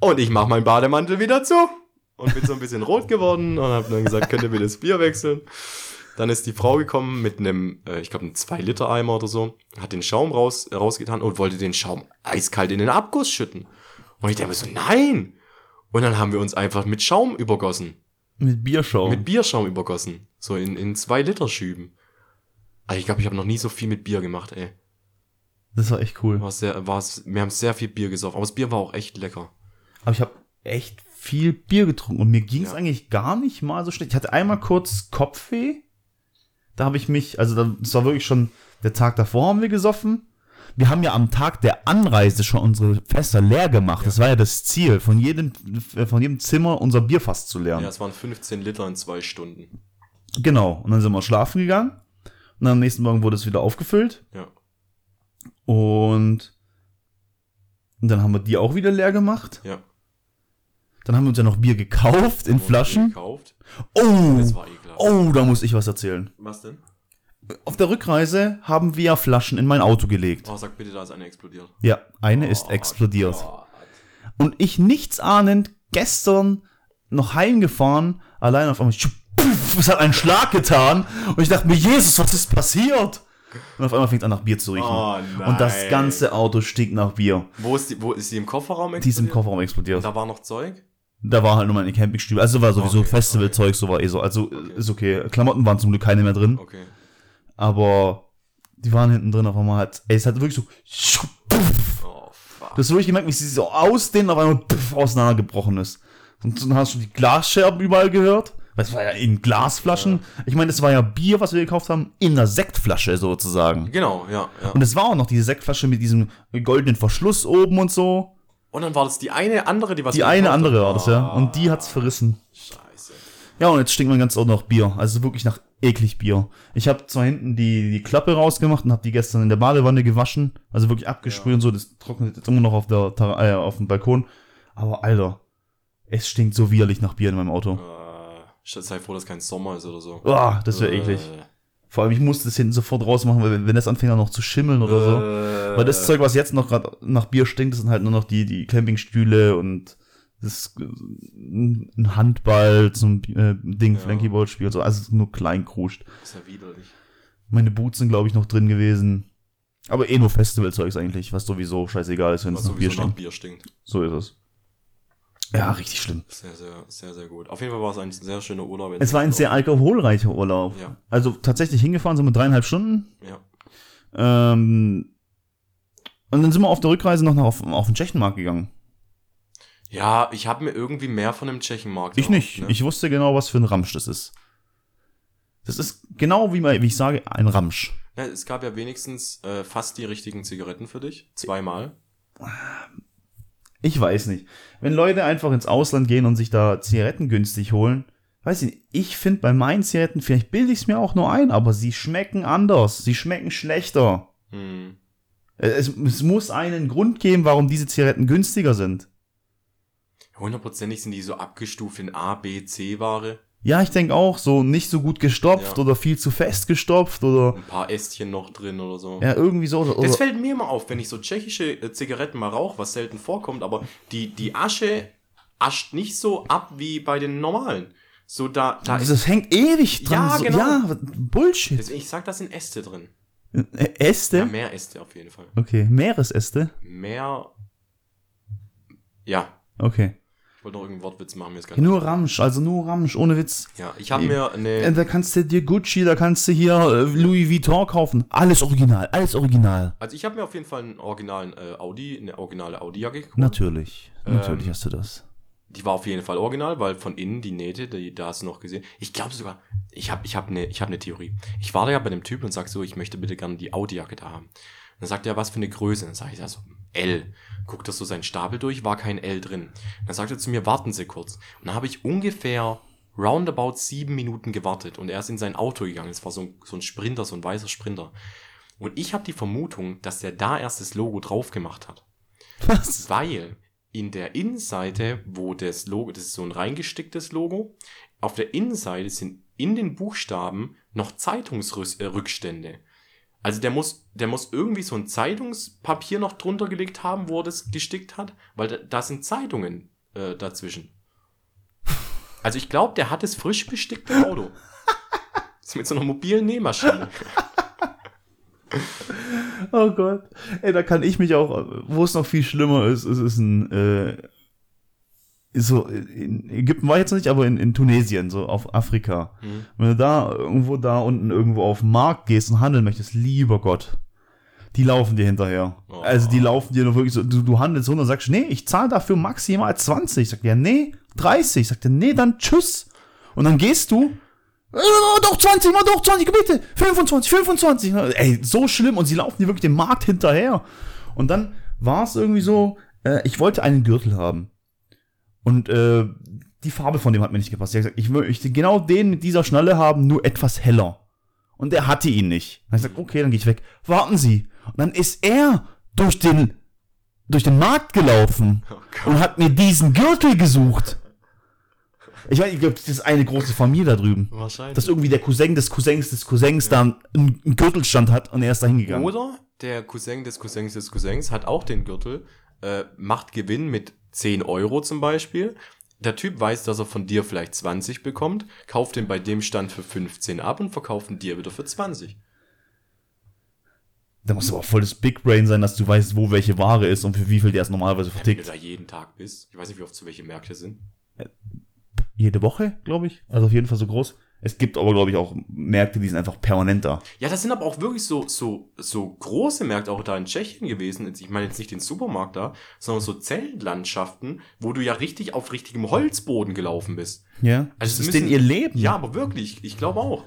Und ich mach meinen Bademantel wieder zu. Und bin so ein bisschen rot geworden und habe dann gesagt, könnt ihr mir das Bier wechseln? Dann ist die Frau gekommen mit einem, äh, ich glaube, einem 2-Liter-Eimer oder so, hat den Schaum raus, äh, rausgetan und wollte den Schaum eiskalt in den Abguss schütten. Und ich denke mir so, nein! Und dann haben wir uns einfach mit Schaum übergossen. Mit Bierschaum. Mit Bierschaum übergossen. So in, in 2-Liter-Schüben. Also ich glaube, ich habe noch nie so viel mit Bier gemacht, ey. das war echt cool. War sehr, war, wir haben sehr viel Bier gesoffen. Aber das Bier war auch echt lecker. Aber ich habe echt viel Bier getrunken und mir ging es Ja. eigentlich gar nicht mal so schlecht. Ich hatte einmal kurz Kopfweh. Da habe ich mich, also da- das war wirklich schon der Tag davor haben wir gesoffen. Wir haben ja am Tag der Anreise schon unsere Fässer leer gemacht. Das war ja das Ziel, von jedem, von jedem Zimmer unser Bierfass zu leeren. Ja, es waren 15 Liter in zwei Stunden. Genau. Und dann sind wir schlafen gegangen. Und am nächsten Morgen wurde es wieder aufgefüllt. Ja. Und, und dann haben wir die auch wieder leer gemacht. Ja. Dann haben wir uns ja noch Bier gekauft in Flaschen. Gekauft. Oh, ekelhaft. oh, da muss ich was erzählen. Was denn? Auf der Rückreise haben wir Flaschen in mein Auto gelegt. Oh, sag bitte, da ist eine explodiert. Ja, eine ist Oh, explodiert. Gott. Und ich nichts ahnend gestern noch heimgefahren, allein auf einmal, puff, es hat einen Schlag getan. Und ich dachte mir, Jesus, was ist passiert? Und auf einmal fängt es an nach Bier zu riechen. Oh, Und das ganze Auto stinkt nach Bier. Wo ist die, wo ist die im Kofferraum Die ist im explodiert? Kofferraum explodiert. Da war noch Zeug? Da war halt nur meine Campingstühle. Also war sowieso Okay, Festivalzeug, so war eh so. Also ist okay. Klamotten waren zum Glück keine mehr drin. Okay. Aber die waren hinten drin auf einmal halt. Ey, es hat wirklich so. Oh, fuck. Du hast wirklich gemerkt, wie sie so ausdehnen, auf einmal puff, auseinandergebrochen ist. Und dann hast du die Glasscherben überall gehört. Weil es war ja in Glasflaschen. Ich meine, das war ja Bier, was wir gekauft haben, in einer Sektflasche sozusagen. Genau, ja, ja. Und es war auch noch diese Sektflasche mit diesem goldenen Verschluss oben und so. Und dann war das die eine andere, die was Die eine andere war das, ja. Und die hat's verrissen. Scheiße. Ja, und jetzt stinkt mein ganzes Auto nach Bier. Also wirklich nach eklig Bier. Ich habe zwar hinten die, die Klappe rausgemacht und habe die gestern in der Badewanne gewaschen. Also wirklich abgesprüht und so. Das trocknet jetzt immer noch auf, der, äh, auf dem Balkon. Aber Alter, es stinkt so widerlich nach Bier in meinem Auto. Äh, sei froh, dass kein Sommer ist oder so. Uah, das wäre Äh, eklig. Vor allem, ich musste das hinten sofort rausmachen, weil wenn- das anfängt dann noch zu schimmeln oder so. Äh, Weil das Zeug, was jetzt noch gerade nach Bier stinkt, das sind halt nur noch die, die Campingstühle und das äh, ein Handball zum äh, Ding, Ja. Flankyball-Spiel, so, also nur klein kruscht. ist ja widerlich. Meine Boots sind, glaube ich, noch drin gewesen. Aber eh nur Festivalzeugs eigentlich, was sowieso scheißegal ist, wenn es nach Bier sowieso nach stinkt. Bier stinkt. So ist es. Ja, richtig schlimm. Sehr, sehr, sehr, sehr gut. Auf jeden Fall war es ein sehr schöner Urlaub. Es war ein sehr alkoholreicher Urlaub. Ja. Also tatsächlich hingefahren sind wir dreieinhalb Stunden. Ja. Ähm, und dann sind wir auf der Rückreise noch nach, auf, auf den Tschechenmarkt gegangen. Ja, ich habe mir irgendwie mehr von dem Tschechenmarkt Ich nicht. Ne? Ich wusste genau, was für ein Ramsch das ist. Das ist genau wie, man, wie ich sage, ein Ramsch. Ja, es gab ja wenigstens äh, fast die richtigen Zigaretten für dich. Zweimal. Ich weiß nicht. Wenn Leute einfach ins Ausland gehen und sich da Zigaretten günstig holen, weiß ich nicht. Ich finde bei meinen Zigaretten, vielleicht bilde ich es mir auch nur ein, aber sie schmecken anders. Sie schmecken schlechter. Hm. Es, es muss einen Grund geben, warum diese Zigaretten günstiger sind. Hundertprozentig sind die so abgestuft in A, B, C-Ware. Ja, ich denke auch, so nicht so gut gestopft Ja. oder viel zu fest gestopft oder Ein paar Ästchen noch drin oder so. ja, irgendwie so. Oder, Das fällt mir immer auf, wenn ich so tschechische äh, Zigaretten mal rauche, was selten vorkommt, aber die, die Asche ascht nicht so ab wie bei den normalen. So da, da ist, Das hängt ewig dran. Ja, so, genau. ja Bullshit. deswegen, ich sag, da sind Äste drin. Äste? Ja, mehr Äste auf jeden Fall. okay, Meeresäste? Mehr, ja, Okay. Wollte noch irgendeinen Wortwitz machen, mir ist gar nicht. nur Ramsch, also nur Ramsch, ohne Witz. Ja, ich habe mir Äh, eine, Da kannst du dir Gucci, da kannst du hier äh, Louis Vuitton kaufen. Alles original, alles original. also ich habe mir auf jeden Fall einen originalen äh, Audi, eine originale Audi-Jacke gekauft. Natürlich, Ähm, natürlich hast du das. Die war auf jeden Fall original, weil von innen die Nähte, die, da hast du noch gesehen. Ich glaube sogar, ich habe ich hab eine hab ne Theorie. Ich war da ja bei dem Typ und sag so, ich möchte bitte gerne die Audi-Jacke da haben. Dann sagt er, was für eine Größe? Dann sage ich, also L. Guckt das so seinen Stapel durch, war kein L drin. Dann sagt er zu mir, warten Sie kurz. Und dann habe ich ungefähr roundabout sieben Minuten gewartet und er ist in sein Auto gegangen. Es war so ein, so ein Sprinter, so ein weißer Sprinter. Und ich habe die Vermutung, dass der da erst das Logo drauf gemacht hat. Was? Weil in der Innenseite, wo das Logo, das ist so ein reingesticktes Logo, auf der Innenseite sind in den Buchstaben noch Zeitungsrückstände. Also der muss, der muss irgendwie so ein Zeitungspapier noch drunter gelegt haben, wo er das gestickt hat, weil da, da sind Zeitungen äh, dazwischen. Also ich glaube, der hat das frisch bestickte Auto. Das mit so einer mobilen Nähmaschine. Oh Gott. Ey, da kann ich mich auch, wo es noch viel schlimmer ist, es ist ein, äh, so, in Ägypten war ich jetzt nicht, aber in, in Tunesien, so auf Afrika. Mhm. Wenn du da irgendwo da unten irgendwo auf den Markt gehst und handeln möchtest, lieber Gott, die laufen dir hinterher. Oh. Also die laufen dir nur wirklich so, du, du handelst runter und sagst, nee, ich zahle dafür maximal 20. Sagt der, nee, 30. Sagt der, nee, dann tschüss. Und dann gehst du, äh, doch 20, mal doch 20, bitte, 25, 25. Ey, so schlimm und sie laufen dir wirklich den Markt hinterher. Und dann war es irgendwie so, äh, ich wollte einen Gürtel haben. Und äh, die Farbe von dem hat mir nicht gepasst. Ich habe gesagt, ich möchte genau den mit dieser Schnalle haben, nur etwas heller. Und er hatte ihn nicht. Dann hab ich gesagt, okay, dann gehe ich weg. Warten Sie. Und dann ist er durch den, durch den Markt gelaufen Oh und hat mir diesen Gürtel gesucht. Ich weiß, ich glaube, das ist eine große Familie da drüben. Wahrscheinlich. Dass irgendwie der Cousin des Cousins des Cousins da einen, einen Gürtelstand hat und er ist da hingegangen. Oder der Cousin des Cousins des Cousins hat auch den Gürtel, äh, macht Gewinn mit 10 Euro zum Beispiel. Der Typ weiß, dass er von dir vielleicht 20 bekommt, kauft den bei dem Stand für 15 ab und verkauft ihn dir wieder für 20. Da muss aber auch voll das Big Brain sein, dass du weißt, wo welche Ware ist und für wie viel der es normalerweise Wenn du vertickt. da jeden Tag bist. Ich weiß nicht, wie oft zu welche Märkte sind. Jede Woche, glaube ich. Also auf jeden Fall so groß. Es gibt aber, glaube ich, auch Märkte, die sind einfach permanent da. Ja, das sind aber auch wirklich so, so, so große Märkte auch da in Tschechien gewesen. Ich meine jetzt nicht den Supermarkt da, sondern so Zeltlandschaften, wo du ja richtig auf richtigem Holzboden gelaufen bist. Ja. Also das es ist müssen- denen ihr Leben. Ja, aber wirklich, ich glaube auch.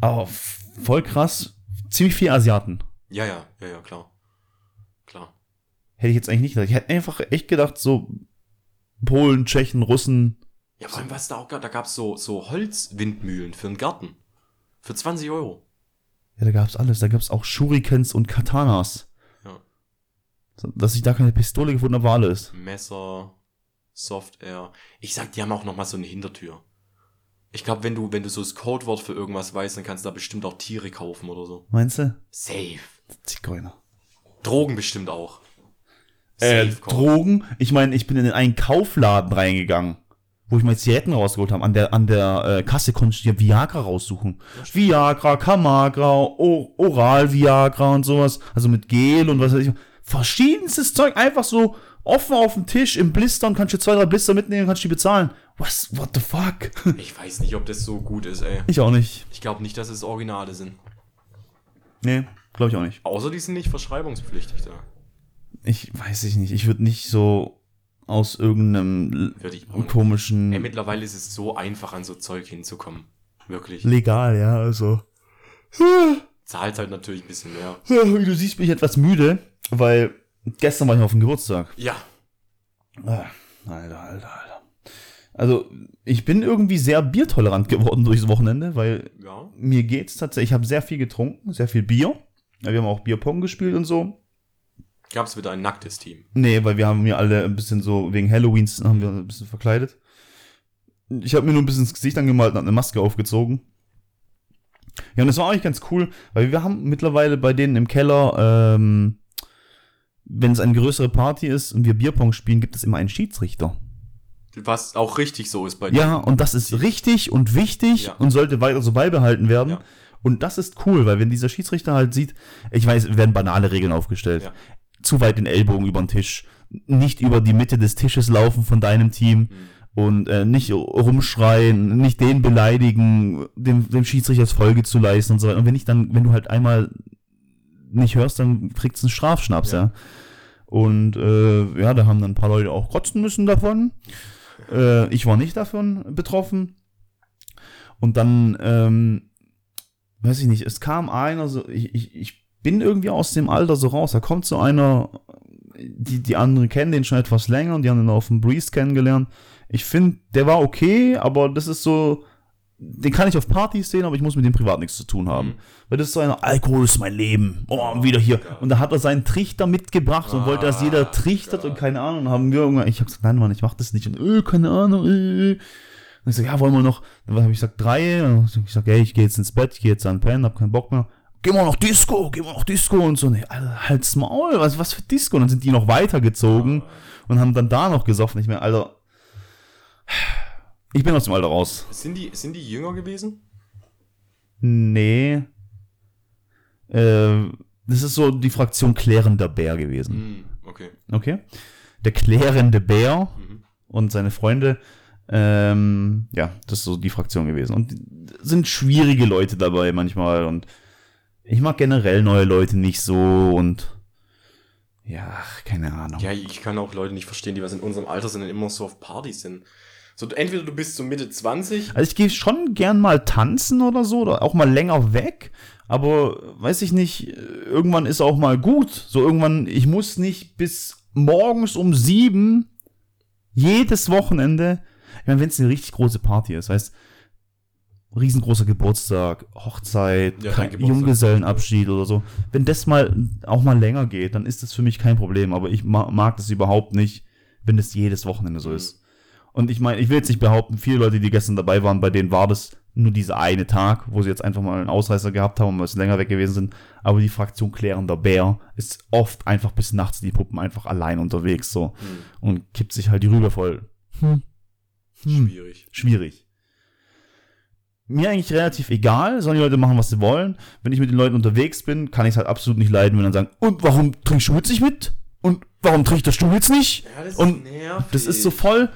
Aber voll krass. Ziemlich viel Asiaten. Ja, ja, ja, ja, klar. Klar. Hätte ich jetzt eigentlich nicht gedacht. Ich hätte einfach echt gedacht, so Polen, Tschechen, Russen. Ja, vor allem, was da auch gab, da gab's so, so Holzwindmühlen für den Garten. Für 20 Euro. Ja, da gab's alles. Da gab's auch Shurikens und Katanas. Ja. Dass ich da keine Pistole gefunden habe, war alles. Messer, Soft Air. Ich sag, die haben auch noch mal so eine Hintertür. Ich glaube, wenn du, wenn du so das Codewort für irgendwas weißt, dann kannst du da bestimmt auch Tiere kaufen oder so. Meinst du? Safe. Zigeuner. Drogen bestimmt auch. Äh. Drogen. Ich meine, ich bin in einen Kaufladen reingegangen, wo ich meine Zigaretten rausgeholt habe. An der, an der äh, Kasse konnte ich dir Viagra raussuchen. Viagra, Camagra, o Oral Viagra und sowas. Also mit Gel und was weiß ich. Verschiedenstes Zeug einfach so offen auf dem Tisch im Blister und kannst dir zwei, drei Blister mitnehmen, kannst die bezahlen. Was? What the fuck? Ich weiß nicht, ob das so gut ist, ey. ich auch nicht. Ich glaube nicht, dass es Originale sind. Nee, glaube ich auch nicht. Außer die sind nicht verschreibungspflichtig da. Ich weiß ich nicht. Ich würde nicht so aus irgendeinem ich komischen Ey, mittlerweile ist es so einfach, an so Zeug hinzukommen. Wirklich. legal, ja, also. Zahlt halt natürlich ein bisschen mehr. Du siehst mich etwas müde, weil gestern war ich auf dem Geburtstag. Ja. Ah, Alter, Alter, Alter. Also, ich bin irgendwie sehr biertolerant geworden durchs Wochenende, weil Ja. mir geht's tatsächlich, ich habe sehr viel getrunken, sehr viel Bier. Wir haben auch Bierpong gespielt und so. Gab es wieder ein nacktes Team. Nee, weil wir haben mir alle ein bisschen so, wegen Halloweens haben wir ein bisschen verkleidet. Ich habe mir nur ein bisschen ins Gesicht angemalt und hab eine Maske aufgezogen. Ja, und das war eigentlich ganz cool, weil wir haben mittlerweile bei denen im Keller, ähm, wenn es eine größere Party ist und wir Bierpong spielen, gibt es immer einen Schiedsrichter. Was auch richtig so ist bei dir. Ja, und das ist richtig und wichtig Ja. und sollte weiter so beibehalten werden. Ja. Und das ist cool, weil wenn dieser Schiedsrichter halt sieht, ich weiß, werden banale Regeln aufgestellt. Ja. Zu weit den Ellbogen über den Tisch, nicht über die Mitte des Tisches laufen von deinem Team Mhm. und äh, nicht rumschreien, nicht den beleidigen, dem, dem Schiedsrichter Folge zu leisten und so weiter. Und wenn ich dann, wenn du halt einmal nicht hörst, dann kriegst du einen Strafschnaps, ja. Ja. Und äh, ja, da haben dann ein paar Leute auch kotzen müssen davon. Äh, ich war nicht davon betroffen. Und dann, ähm, weiß ich nicht, es kam einer, so, ich, ich, ich bin irgendwie aus dem Alter so raus. Da kommt so einer, die, die anderen kennen den schon etwas länger und die haben den auf dem Breeze kennengelernt. Ich finde, der war okay, aber das ist so, den kann ich auf Partys sehen, aber ich muss mit dem privat nichts zu tun haben. Mhm. Weil das ist so einer, Alkohol ist mein Leben. Oh, wieder hier. Und da hat er seinen Trichter mitgebracht und wollte, dass Ah, jeder trichtert Gott. und keine Ahnung. Haben wir irgendwann, ich habe gesagt, nein, Mann, ich mach das nicht. Und, äh, keine Ahnung, äh. Und ich so, ja, wollen wir noch, dann habe ich gesagt, drei. Und ich sag, ey, ich gehe jetzt ins Bett, ich gehe jetzt an den Pennen, hab keinen Bock mehr. Gehen wir noch Disco, gehen wir noch Disco und so. Nee, Alter, halt's Maul, was, was für Disco? Und dann sind die noch weitergezogen und haben dann da noch gesoffen. Ich mir, Alter, ich bin aus dem Alter raus. Sind die, sind die jünger gewesen? Nee. Äh, das ist so die Fraktion klärender Bär gewesen. Hm, okay. Okay? Der klärende Bär Mhm. und seine Freunde, ähm, ja, das ist so die Fraktion gewesen. Und sind schwierige Leute dabei manchmal und ich mag generell neue Leute nicht so und ja, keine Ahnung. Ja, ich kann auch Leute nicht verstehen, die was in unserem Alter sind und immer so auf Partys sind. So, entweder du bist so Mitte 20. Also ich gehe schon gern mal tanzen oder so, oder auch mal länger weg, aber weiß ich nicht, irgendwann ist auch mal gut. So irgendwann, ich muss nicht bis morgens um sieben jedes Wochenende, ich meine, wenn es eine richtig große Party ist, heißt riesengroßer Geburtstag, Hochzeit, Ja, Geburtstag. Junggesellenabschied oder so. Wenn das mal auch mal länger geht, dann ist das für mich kein Problem, aber ich ma mag das überhaupt nicht, wenn das jedes Wochenende so Mhm. ist. Und ich meine, ich will jetzt nicht behaupten, viele Leute, die gestern dabei waren, bei denen war das nur dieser eine Tag, wo sie jetzt einfach mal einen Ausreißer gehabt haben und bisschen länger weg gewesen sind. Aber die Fraktion klärender Bär ist oft einfach bis nachts die Puppen einfach allein unterwegs so Hm, und kippt sich halt die Rübe voll. Hm. Hm. schwierig. Schwierig. Mir eigentlich relativ egal, sollen die Leute machen, was sie wollen. Wenn ich mit den Leuten unterwegs bin, kann ich es halt absolut nicht leiden, wenn dann sagen, und warum trinkst du jetzt nicht mit? Und warum trinkt du jetzt nicht? Ja, das Und ist nervig. Das ist so voll,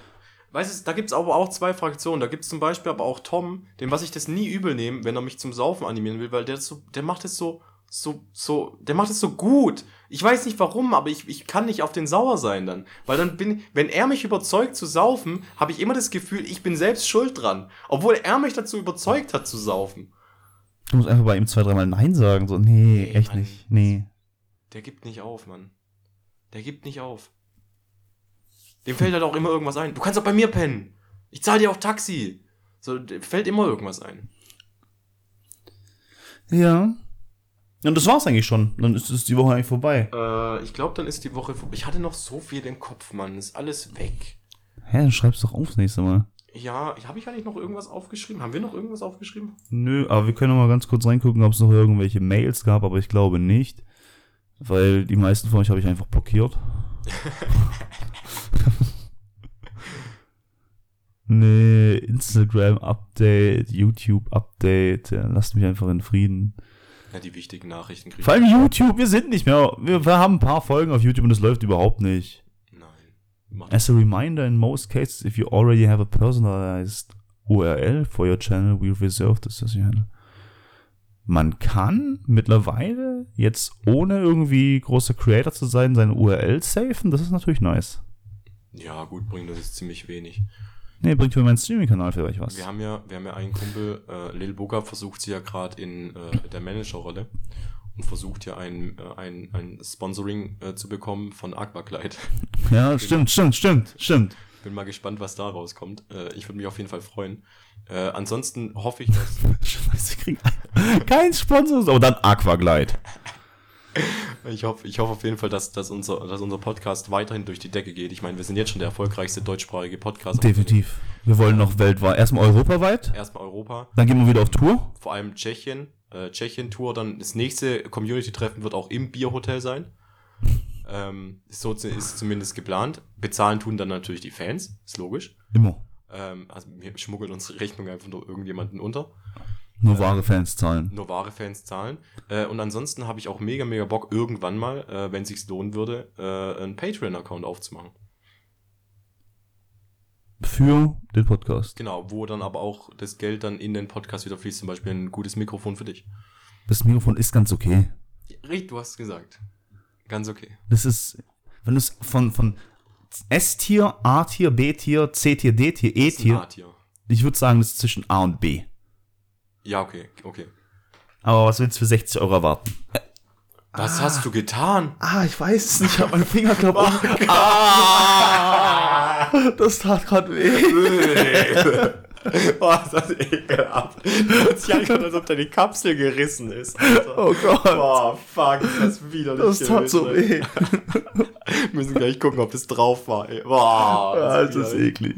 Weißt du, da gibt's aber auch zwei Fraktionen. Da gibt's zum Beispiel aber auch Tom, dem was ich das nie übel nehme, wenn er mich zum Saufen animieren will, weil der so, der macht es so, so, so, der macht es so gut. Ich weiß nicht warum, aber ich, ich kann nicht auf den sauer sein dann. Weil dann bin, wenn er mich überzeugt zu saufen, habe ich immer das Gefühl, ich bin selbst schuld dran. Obwohl er mich dazu überzeugt hat zu saufen. Du musst einfach bei ihm zwei, dreimal Nein sagen. So, nee, Nee, echt Mann. nicht. Nee. Der gibt nicht auf, Mann. Der gibt nicht auf. Dem fällt halt auch immer irgendwas ein. Du kannst auch bei mir pennen. Ich zahle dir auch Taxi. So, dem fällt immer irgendwas ein. Ja. Und das war's eigentlich schon. Dann ist es die Woche eigentlich vorbei. Äh, ich glaube, dann ist die Woche vorbei. Ich hatte noch so viel im Kopf, Mann. Ist alles weg. Hä, dann schreib's doch auf das nächste Mal. Ja, habe ich eigentlich noch irgendwas aufgeschrieben? Haben wir noch irgendwas aufgeschrieben? Nö, aber wir können noch mal ganz kurz reingucken, ob es noch irgendwelche Mails gab, aber ich glaube nicht. Weil die meisten von euch habe ich einfach blockiert. nee, Instagram-Update, YouTube-Update. Ja, lasst mich einfach in Frieden. Ja, die wichtigen Nachrichten kriegen. Vor allem YouTube, wir sind nicht mehr. Wir, wir haben ein paar Folgen auf YouTube und es läuft überhaupt nicht. Nein. As a reminder, in most cases, if you already have a personalized URL for your channel, we reserve this as your handle. Man kann mittlerweile jetzt ohne irgendwie großer Creator zu sein, seine URL safen. Das ist natürlich nice. Ja, gut, bringt das jetzt ziemlich wenig. Nee, bringt für meinen Streaming-Kanal vielleicht was. Wir haben ja, wir haben ja einen Kumpel, äh, Lil Boga versucht sie ja gerade in äh, der Managerrolle und versucht ja ein, äh, ein, ein Sponsoring äh, zu bekommen von Aquaclide. Ja, stimmt, stimmt, stimmt, stimmt. Bin mal gespannt, was da rauskommt. Äh, ich würde mich auf jeden Fall freuen. Äh, ansonsten hoffe ich, dass Scheiße, kriegen kein Sponsor, aber dann Aquaglide. ich hoffe, ich hoffe auf jeden Fall, dass, dass, unser, dass unser Podcast weiterhin durch die Decke geht. Ich meine, wir sind jetzt schon der erfolgreichste deutschsprachige Podcast. Definitiv. Wir wollen noch weltweit, erstmal europaweit, Erstmal Europa, dann gehen wir wieder auf Tour. vor allem Tschechien, äh, Tschechien-Tour. Dann das nächste Community-Treffen wird auch im Bierhotel sein. Ähm, so ist zumindest geplant. Bezahlen tun dann natürlich die Fans, ist logisch. Immer. Ähm, also wir schmuggeln unsere Rechnung einfach nur irgendjemanden unter. Nur wahre Fans zahlen. Nur wahre Fans zahlen. Äh, und ansonsten habe ich auch mega, mega Bock, irgendwann mal, äh, wenn sich's lohnen würde, äh, einen Patreon-Account aufzumachen. Für den Podcast. Genau, wo dann aber auch das Geld dann in den Podcast wieder fließt, zum Beispiel ein gutes Mikrofon für dich. Das Mikrofon ist ganz okay. Richtig, du hast es gesagt. Ganz okay. Das ist, wenn du es von, von S-Tier, A-Tier, B-Tier, C-Tier, D-Tier, E-Tier, ich würde sagen, das ist zwischen A und B. Ja, okay, okay. Aber was willst du für 60 Euro erwarten? Was hast du getan? Ah, ich weiß es nicht. Ich habe meinen Finger kaputt. ah, das tat gerade weh. Boah, ist das ekelhaft. Das sich angefangen, als ob deine Kapsel gerissen ist. Alter. Oh Gott. Boah, fuck, ist das widerlich. Das tat so gewesen, weh. ey. Müssen gleich gucken, ob das drauf war. Ey. Boah, Ah, das ist widerlich. eklig.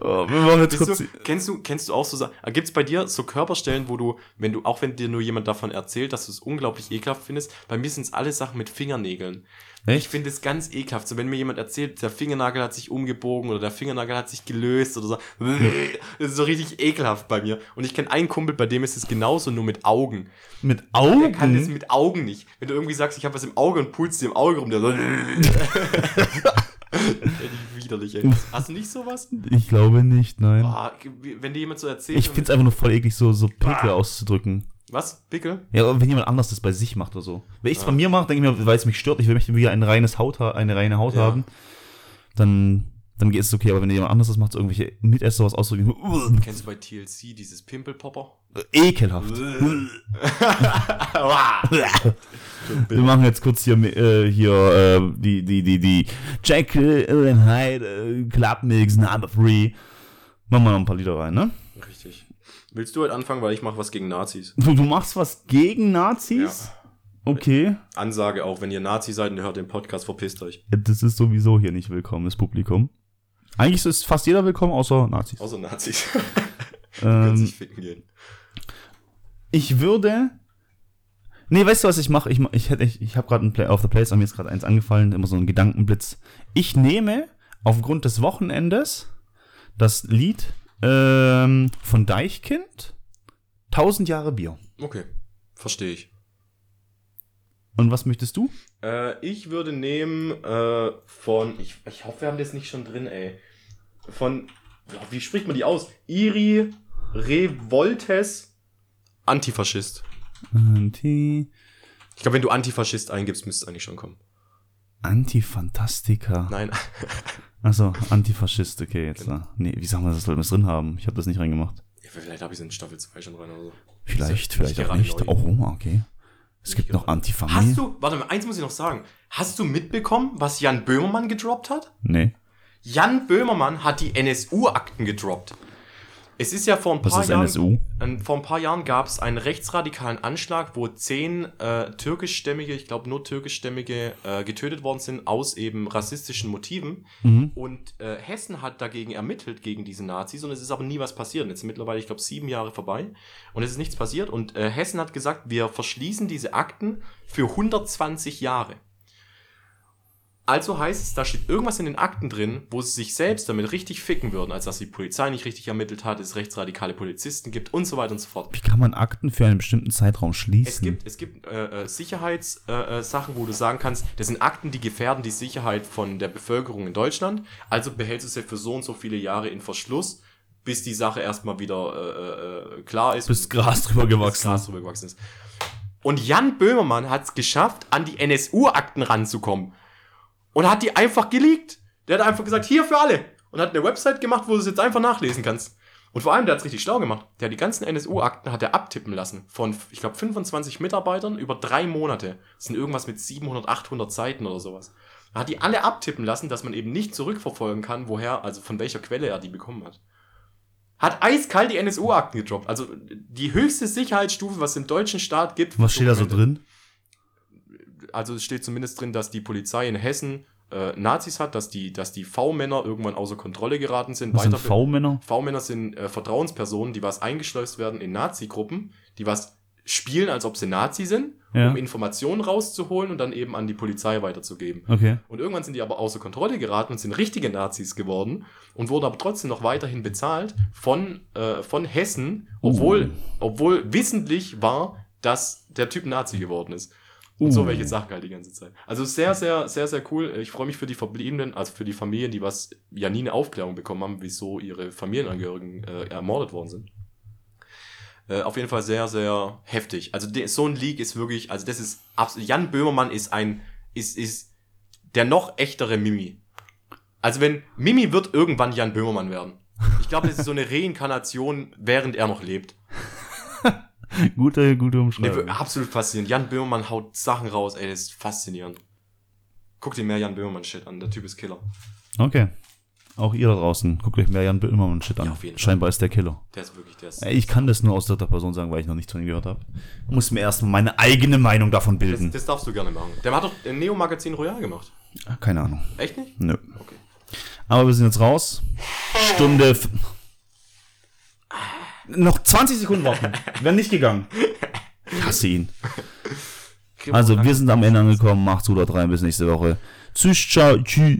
Oh, wir machen jetzt kurz. du, kennst du, kennst du auch so Sachen? Gibt es bei dir so Körperstellen, wo du, wenn du, auch wenn dir nur jemand davon erzählt, dass du es unglaublich ekelhaft findest, bei mir sind es alle Sachen mit Fingernägeln. Ich Echt? finde es ganz ekelhaft. So, wenn mir jemand erzählt, der Fingernagel hat sich umgebogen oder der Fingernagel hat sich gelöst oder so. Das ist so richtig ekelhaft bei mir. Und ich kenne einen Kumpel, bei dem ist es genauso, nur mit Augen. Mit Der kann das Augen? mit Augen nicht. Wenn du irgendwie sagst, ich habe was im Auge und pulst dir im Auge rum, der so. Widerlich, ey. Hast du nicht sowas? Ich glaube nicht, nein. Ah, wenn dir jemand so erzählt. Ich finde es einfach nur voll eklig, so, so Pickel auszudrücken. Was? Pickel? Ja, wenn jemand anders das bei sich macht oder so. Wenn ich es bei mir mache, denke ich mir, weil es mich stört, ich möchte wieder ein reines Haut, ha- eine reine Haut Ja. haben, dann, dann geht es okay. Aber wenn jemand anders das macht, so irgendwelche Mitesser was ausdrücken, so, Kennst du bei TLC dieses Pimpelpopper? ekelhaft. Wir machen jetzt kurz hier, äh, hier äh, die, die, die, die and Hyde äh, Club Mix Number 3. Machen wir noch ein paar Lieder rein, ne? Willst du heute anfangen, weil ich mache was gegen Nazis? Du, du machst was gegen Nazis? Okay. Ansage auch, wenn ihr Nazi seid und ihr hört den Podcast, verpisst euch. Ja, Das ist sowieso hier nicht willkommen, das Publikum. Eigentlich ist fast jeder willkommen, außer Nazis. Außer Nazis. Können Ähm, sich ficken gehen. ich würde. Nee, weißt du, was ich mache? Ich, ich, hätte- ich, ich habe gerade ein Play auf the Place, mir ist gerade eins angefallen, immer so ein Gedankenblitz. Ich nehme aufgrund des Wochenendes das Lied ähm, von Deichkind, 1000 Jahre Bier. Okay, verstehe ich. Und was möchtest du? Äh, ich würde nehmen äh, von, ich, ich hoffe, wir haben das nicht schon drin, ey. Von, wie spricht man die aus? Iri Revoltes Antifaschist. Anti. Ich glaube, wenn du Antifaschist eingibst, müsste es eigentlich schon kommen. Antifantastika. Nein. Achso, Antifaschist, okay, jetzt. da. Nee, wie sagen wir das, sollten wir es drin haben? Ich habe das nicht reingemacht. Ja, vielleicht habe ich es in Staffel 2 schon rein oder so. Vielleicht, ja vielleicht auch nicht. neu. Oh, okay. Es gibt noch. Antifamilie. Hast du, warte mal, eins muss ich noch sagen. Hast du mitbekommen, was Jan Böhmermann gedroppt hat? Nee. Jan Böhmermann hat die NSU-Akten gedroppt. Es ist ja vor ein paar Jahren. Ähm, vor ein paar Jahren gab es einen rechtsradikalen Anschlag, wo zehn äh, türkischstämmige, ich glaube nur türkischstämmige, äh, getötet worden sind aus eben rassistischen Motiven. Mhm. Und äh, Hessen hat dagegen ermittelt, gegen diese Nazis, und es ist aber nie was passiert. Und jetzt sind mittlerweile, ich glaube, sieben Jahre vorbei und es ist nichts passiert. Und äh, Hessen hat gesagt, wir verschließen diese Akten für 120 Jahre. Also heißt es, da steht irgendwas in den Akten drin, wo sie sich selbst damit richtig ficken würden, als dass die Polizei nicht richtig ermittelt hat, es rechtsradikale Polizisten gibt und so weiter und so fort. Wie kann man Akten für einen bestimmten Zeitraum schließen? Es gibt, es gibt äh, äh, Sicherheitssachen, äh, Sachen, wo du sagen kannst, das sind Akten, die gefährden die Sicherheit von der Bevölkerung in Deutschland. Also behältst du sie für so und so viele Jahre in Verschluss, bis die Sache erstmal wieder äh, äh, klar ist. Bis Gras drüber gewachsen. Gras drüber gewachsen ist. Und Jan Böhmermann hat es geschafft, an die NSU-Akten ranzukommen. Und hat die einfach geleakt. Der hat einfach gesagt, hier für alle. Und hat eine Website gemacht, wo du es jetzt einfach nachlesen kannst. Und vor allem, der hat es richtig schlau gemacht. Der hat die ganzen NSU-Akten hat er abtippen lassen. Von, ich glaube, 25 Mitarbeitern über drei Monate. Das sind irgendwas mit 700, 800 Seiten oder sowas. Er hat die alle abtippen lassen, dass man eben nicht zurückverfolgen kann, woher, also von welcher Quelle er die bekommen hat. Hat eiskalt die NSU-Akten gedroppt. Also die höchste Sicherheitsstufe, was es im deutschen Staat gibt. Was steht da so drin? Also es steht zumindest drin, dass die Polizei in Hessen äh, Nazis hat, dass die, dass die V-Männer irgendwann außer Kontrolle geraten sind. Was sind V-Männer? V-Männer sind äh, Vertrauenspersonen, die was eingeschleust werden in Nazi-Gruppen, die was spielen, als ob sie Nazi sind, Ja. um Informationen rauszuholen und dann eben an die Polizei weiterzugeben. Okay. Und irgendwann sind die aber außer Kontrolle geraten und sind richtige Nazis geworden und wurden aber trotzdem noch weiterhin bezahlt von, äh, von Hessen, obwohl, obwohl wissentlich war, dass der Typ Nazi geworden ist. Und so Uh. welche Sachen halt die ganze Zeit. Also sehr, sehr, sehr, sehr cool. Ich freue mich für die Verbliebenen, also für die Familien, die was ja nie eine Aufklärung bekommen haben, wieso ihre Familienangehörigen äh, ermordet worden sind. Äh, auf jeden Fall sehr, sehr heftig. Also de, so ein Leak ist wirklich, also das ist absolut, Jan Böhmermann ist ein, ist, ist der noch echtere Mimi. Also wenn, Mimi wird irgendwann Jan Böhmermann werden. Ich glaube, das ist so eine Reinkarnation, während er noch lebt. Gute, gute Nee, Umschreibung. absolut faszinierend. Jan Böhmermann haut Sachen raus, ey, das ist faszinierend. Guck dir mehr Jan Böhmermann-Shit an, der Typ ist Killer. Okay. Auch ihr da draußen, guckt euch mehr Jan Böhmermann Shit an. Ja, auf jeden Fall. Scheinbar ist der Killer. Der ist wirklich, der ist. Ey, Ich kann das nur aus dritter Person sagen, weil ich noch nicht von ihm gehört habe. Muss mir erstmal meine eigene Meinung davon Das, bilden. das darfst du gerne machen. Der hat doch ein Neo-Magazin Royal gemacht. Keine Ahnung. Echt nicht? Nö. Okay. Aber wir sind jetzt raus. Stunde. Noch 20 Sekunden warten. Wäre nicht gegangen. Ich hasse ihn. Also, wir sind am Ende angekommen. Macht's gut, haut rein. Bis nächste Woche. Tschüss, ciao, tschüss.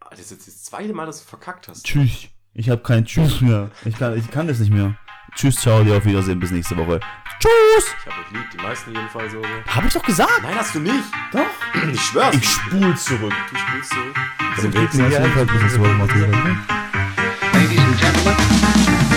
Ah, Das ist jetzt das zweite Mal, dass du verkackt hast. Tschüss. Ich habe kein Tschüss mehr. Ich kann, ich kann das nicht mehr. Tschüss, ciao, dir auf Wiedersehen. Bis nächste Woche. Tschüss. Ich habe euch lieb, die meisten jedenfalls so. so. Hab ich doch gesagt. Nein, hast du nicht. Doch. Ich schwör's. Ich spul zurück. du spielst zurück. Ladies and gentlemen.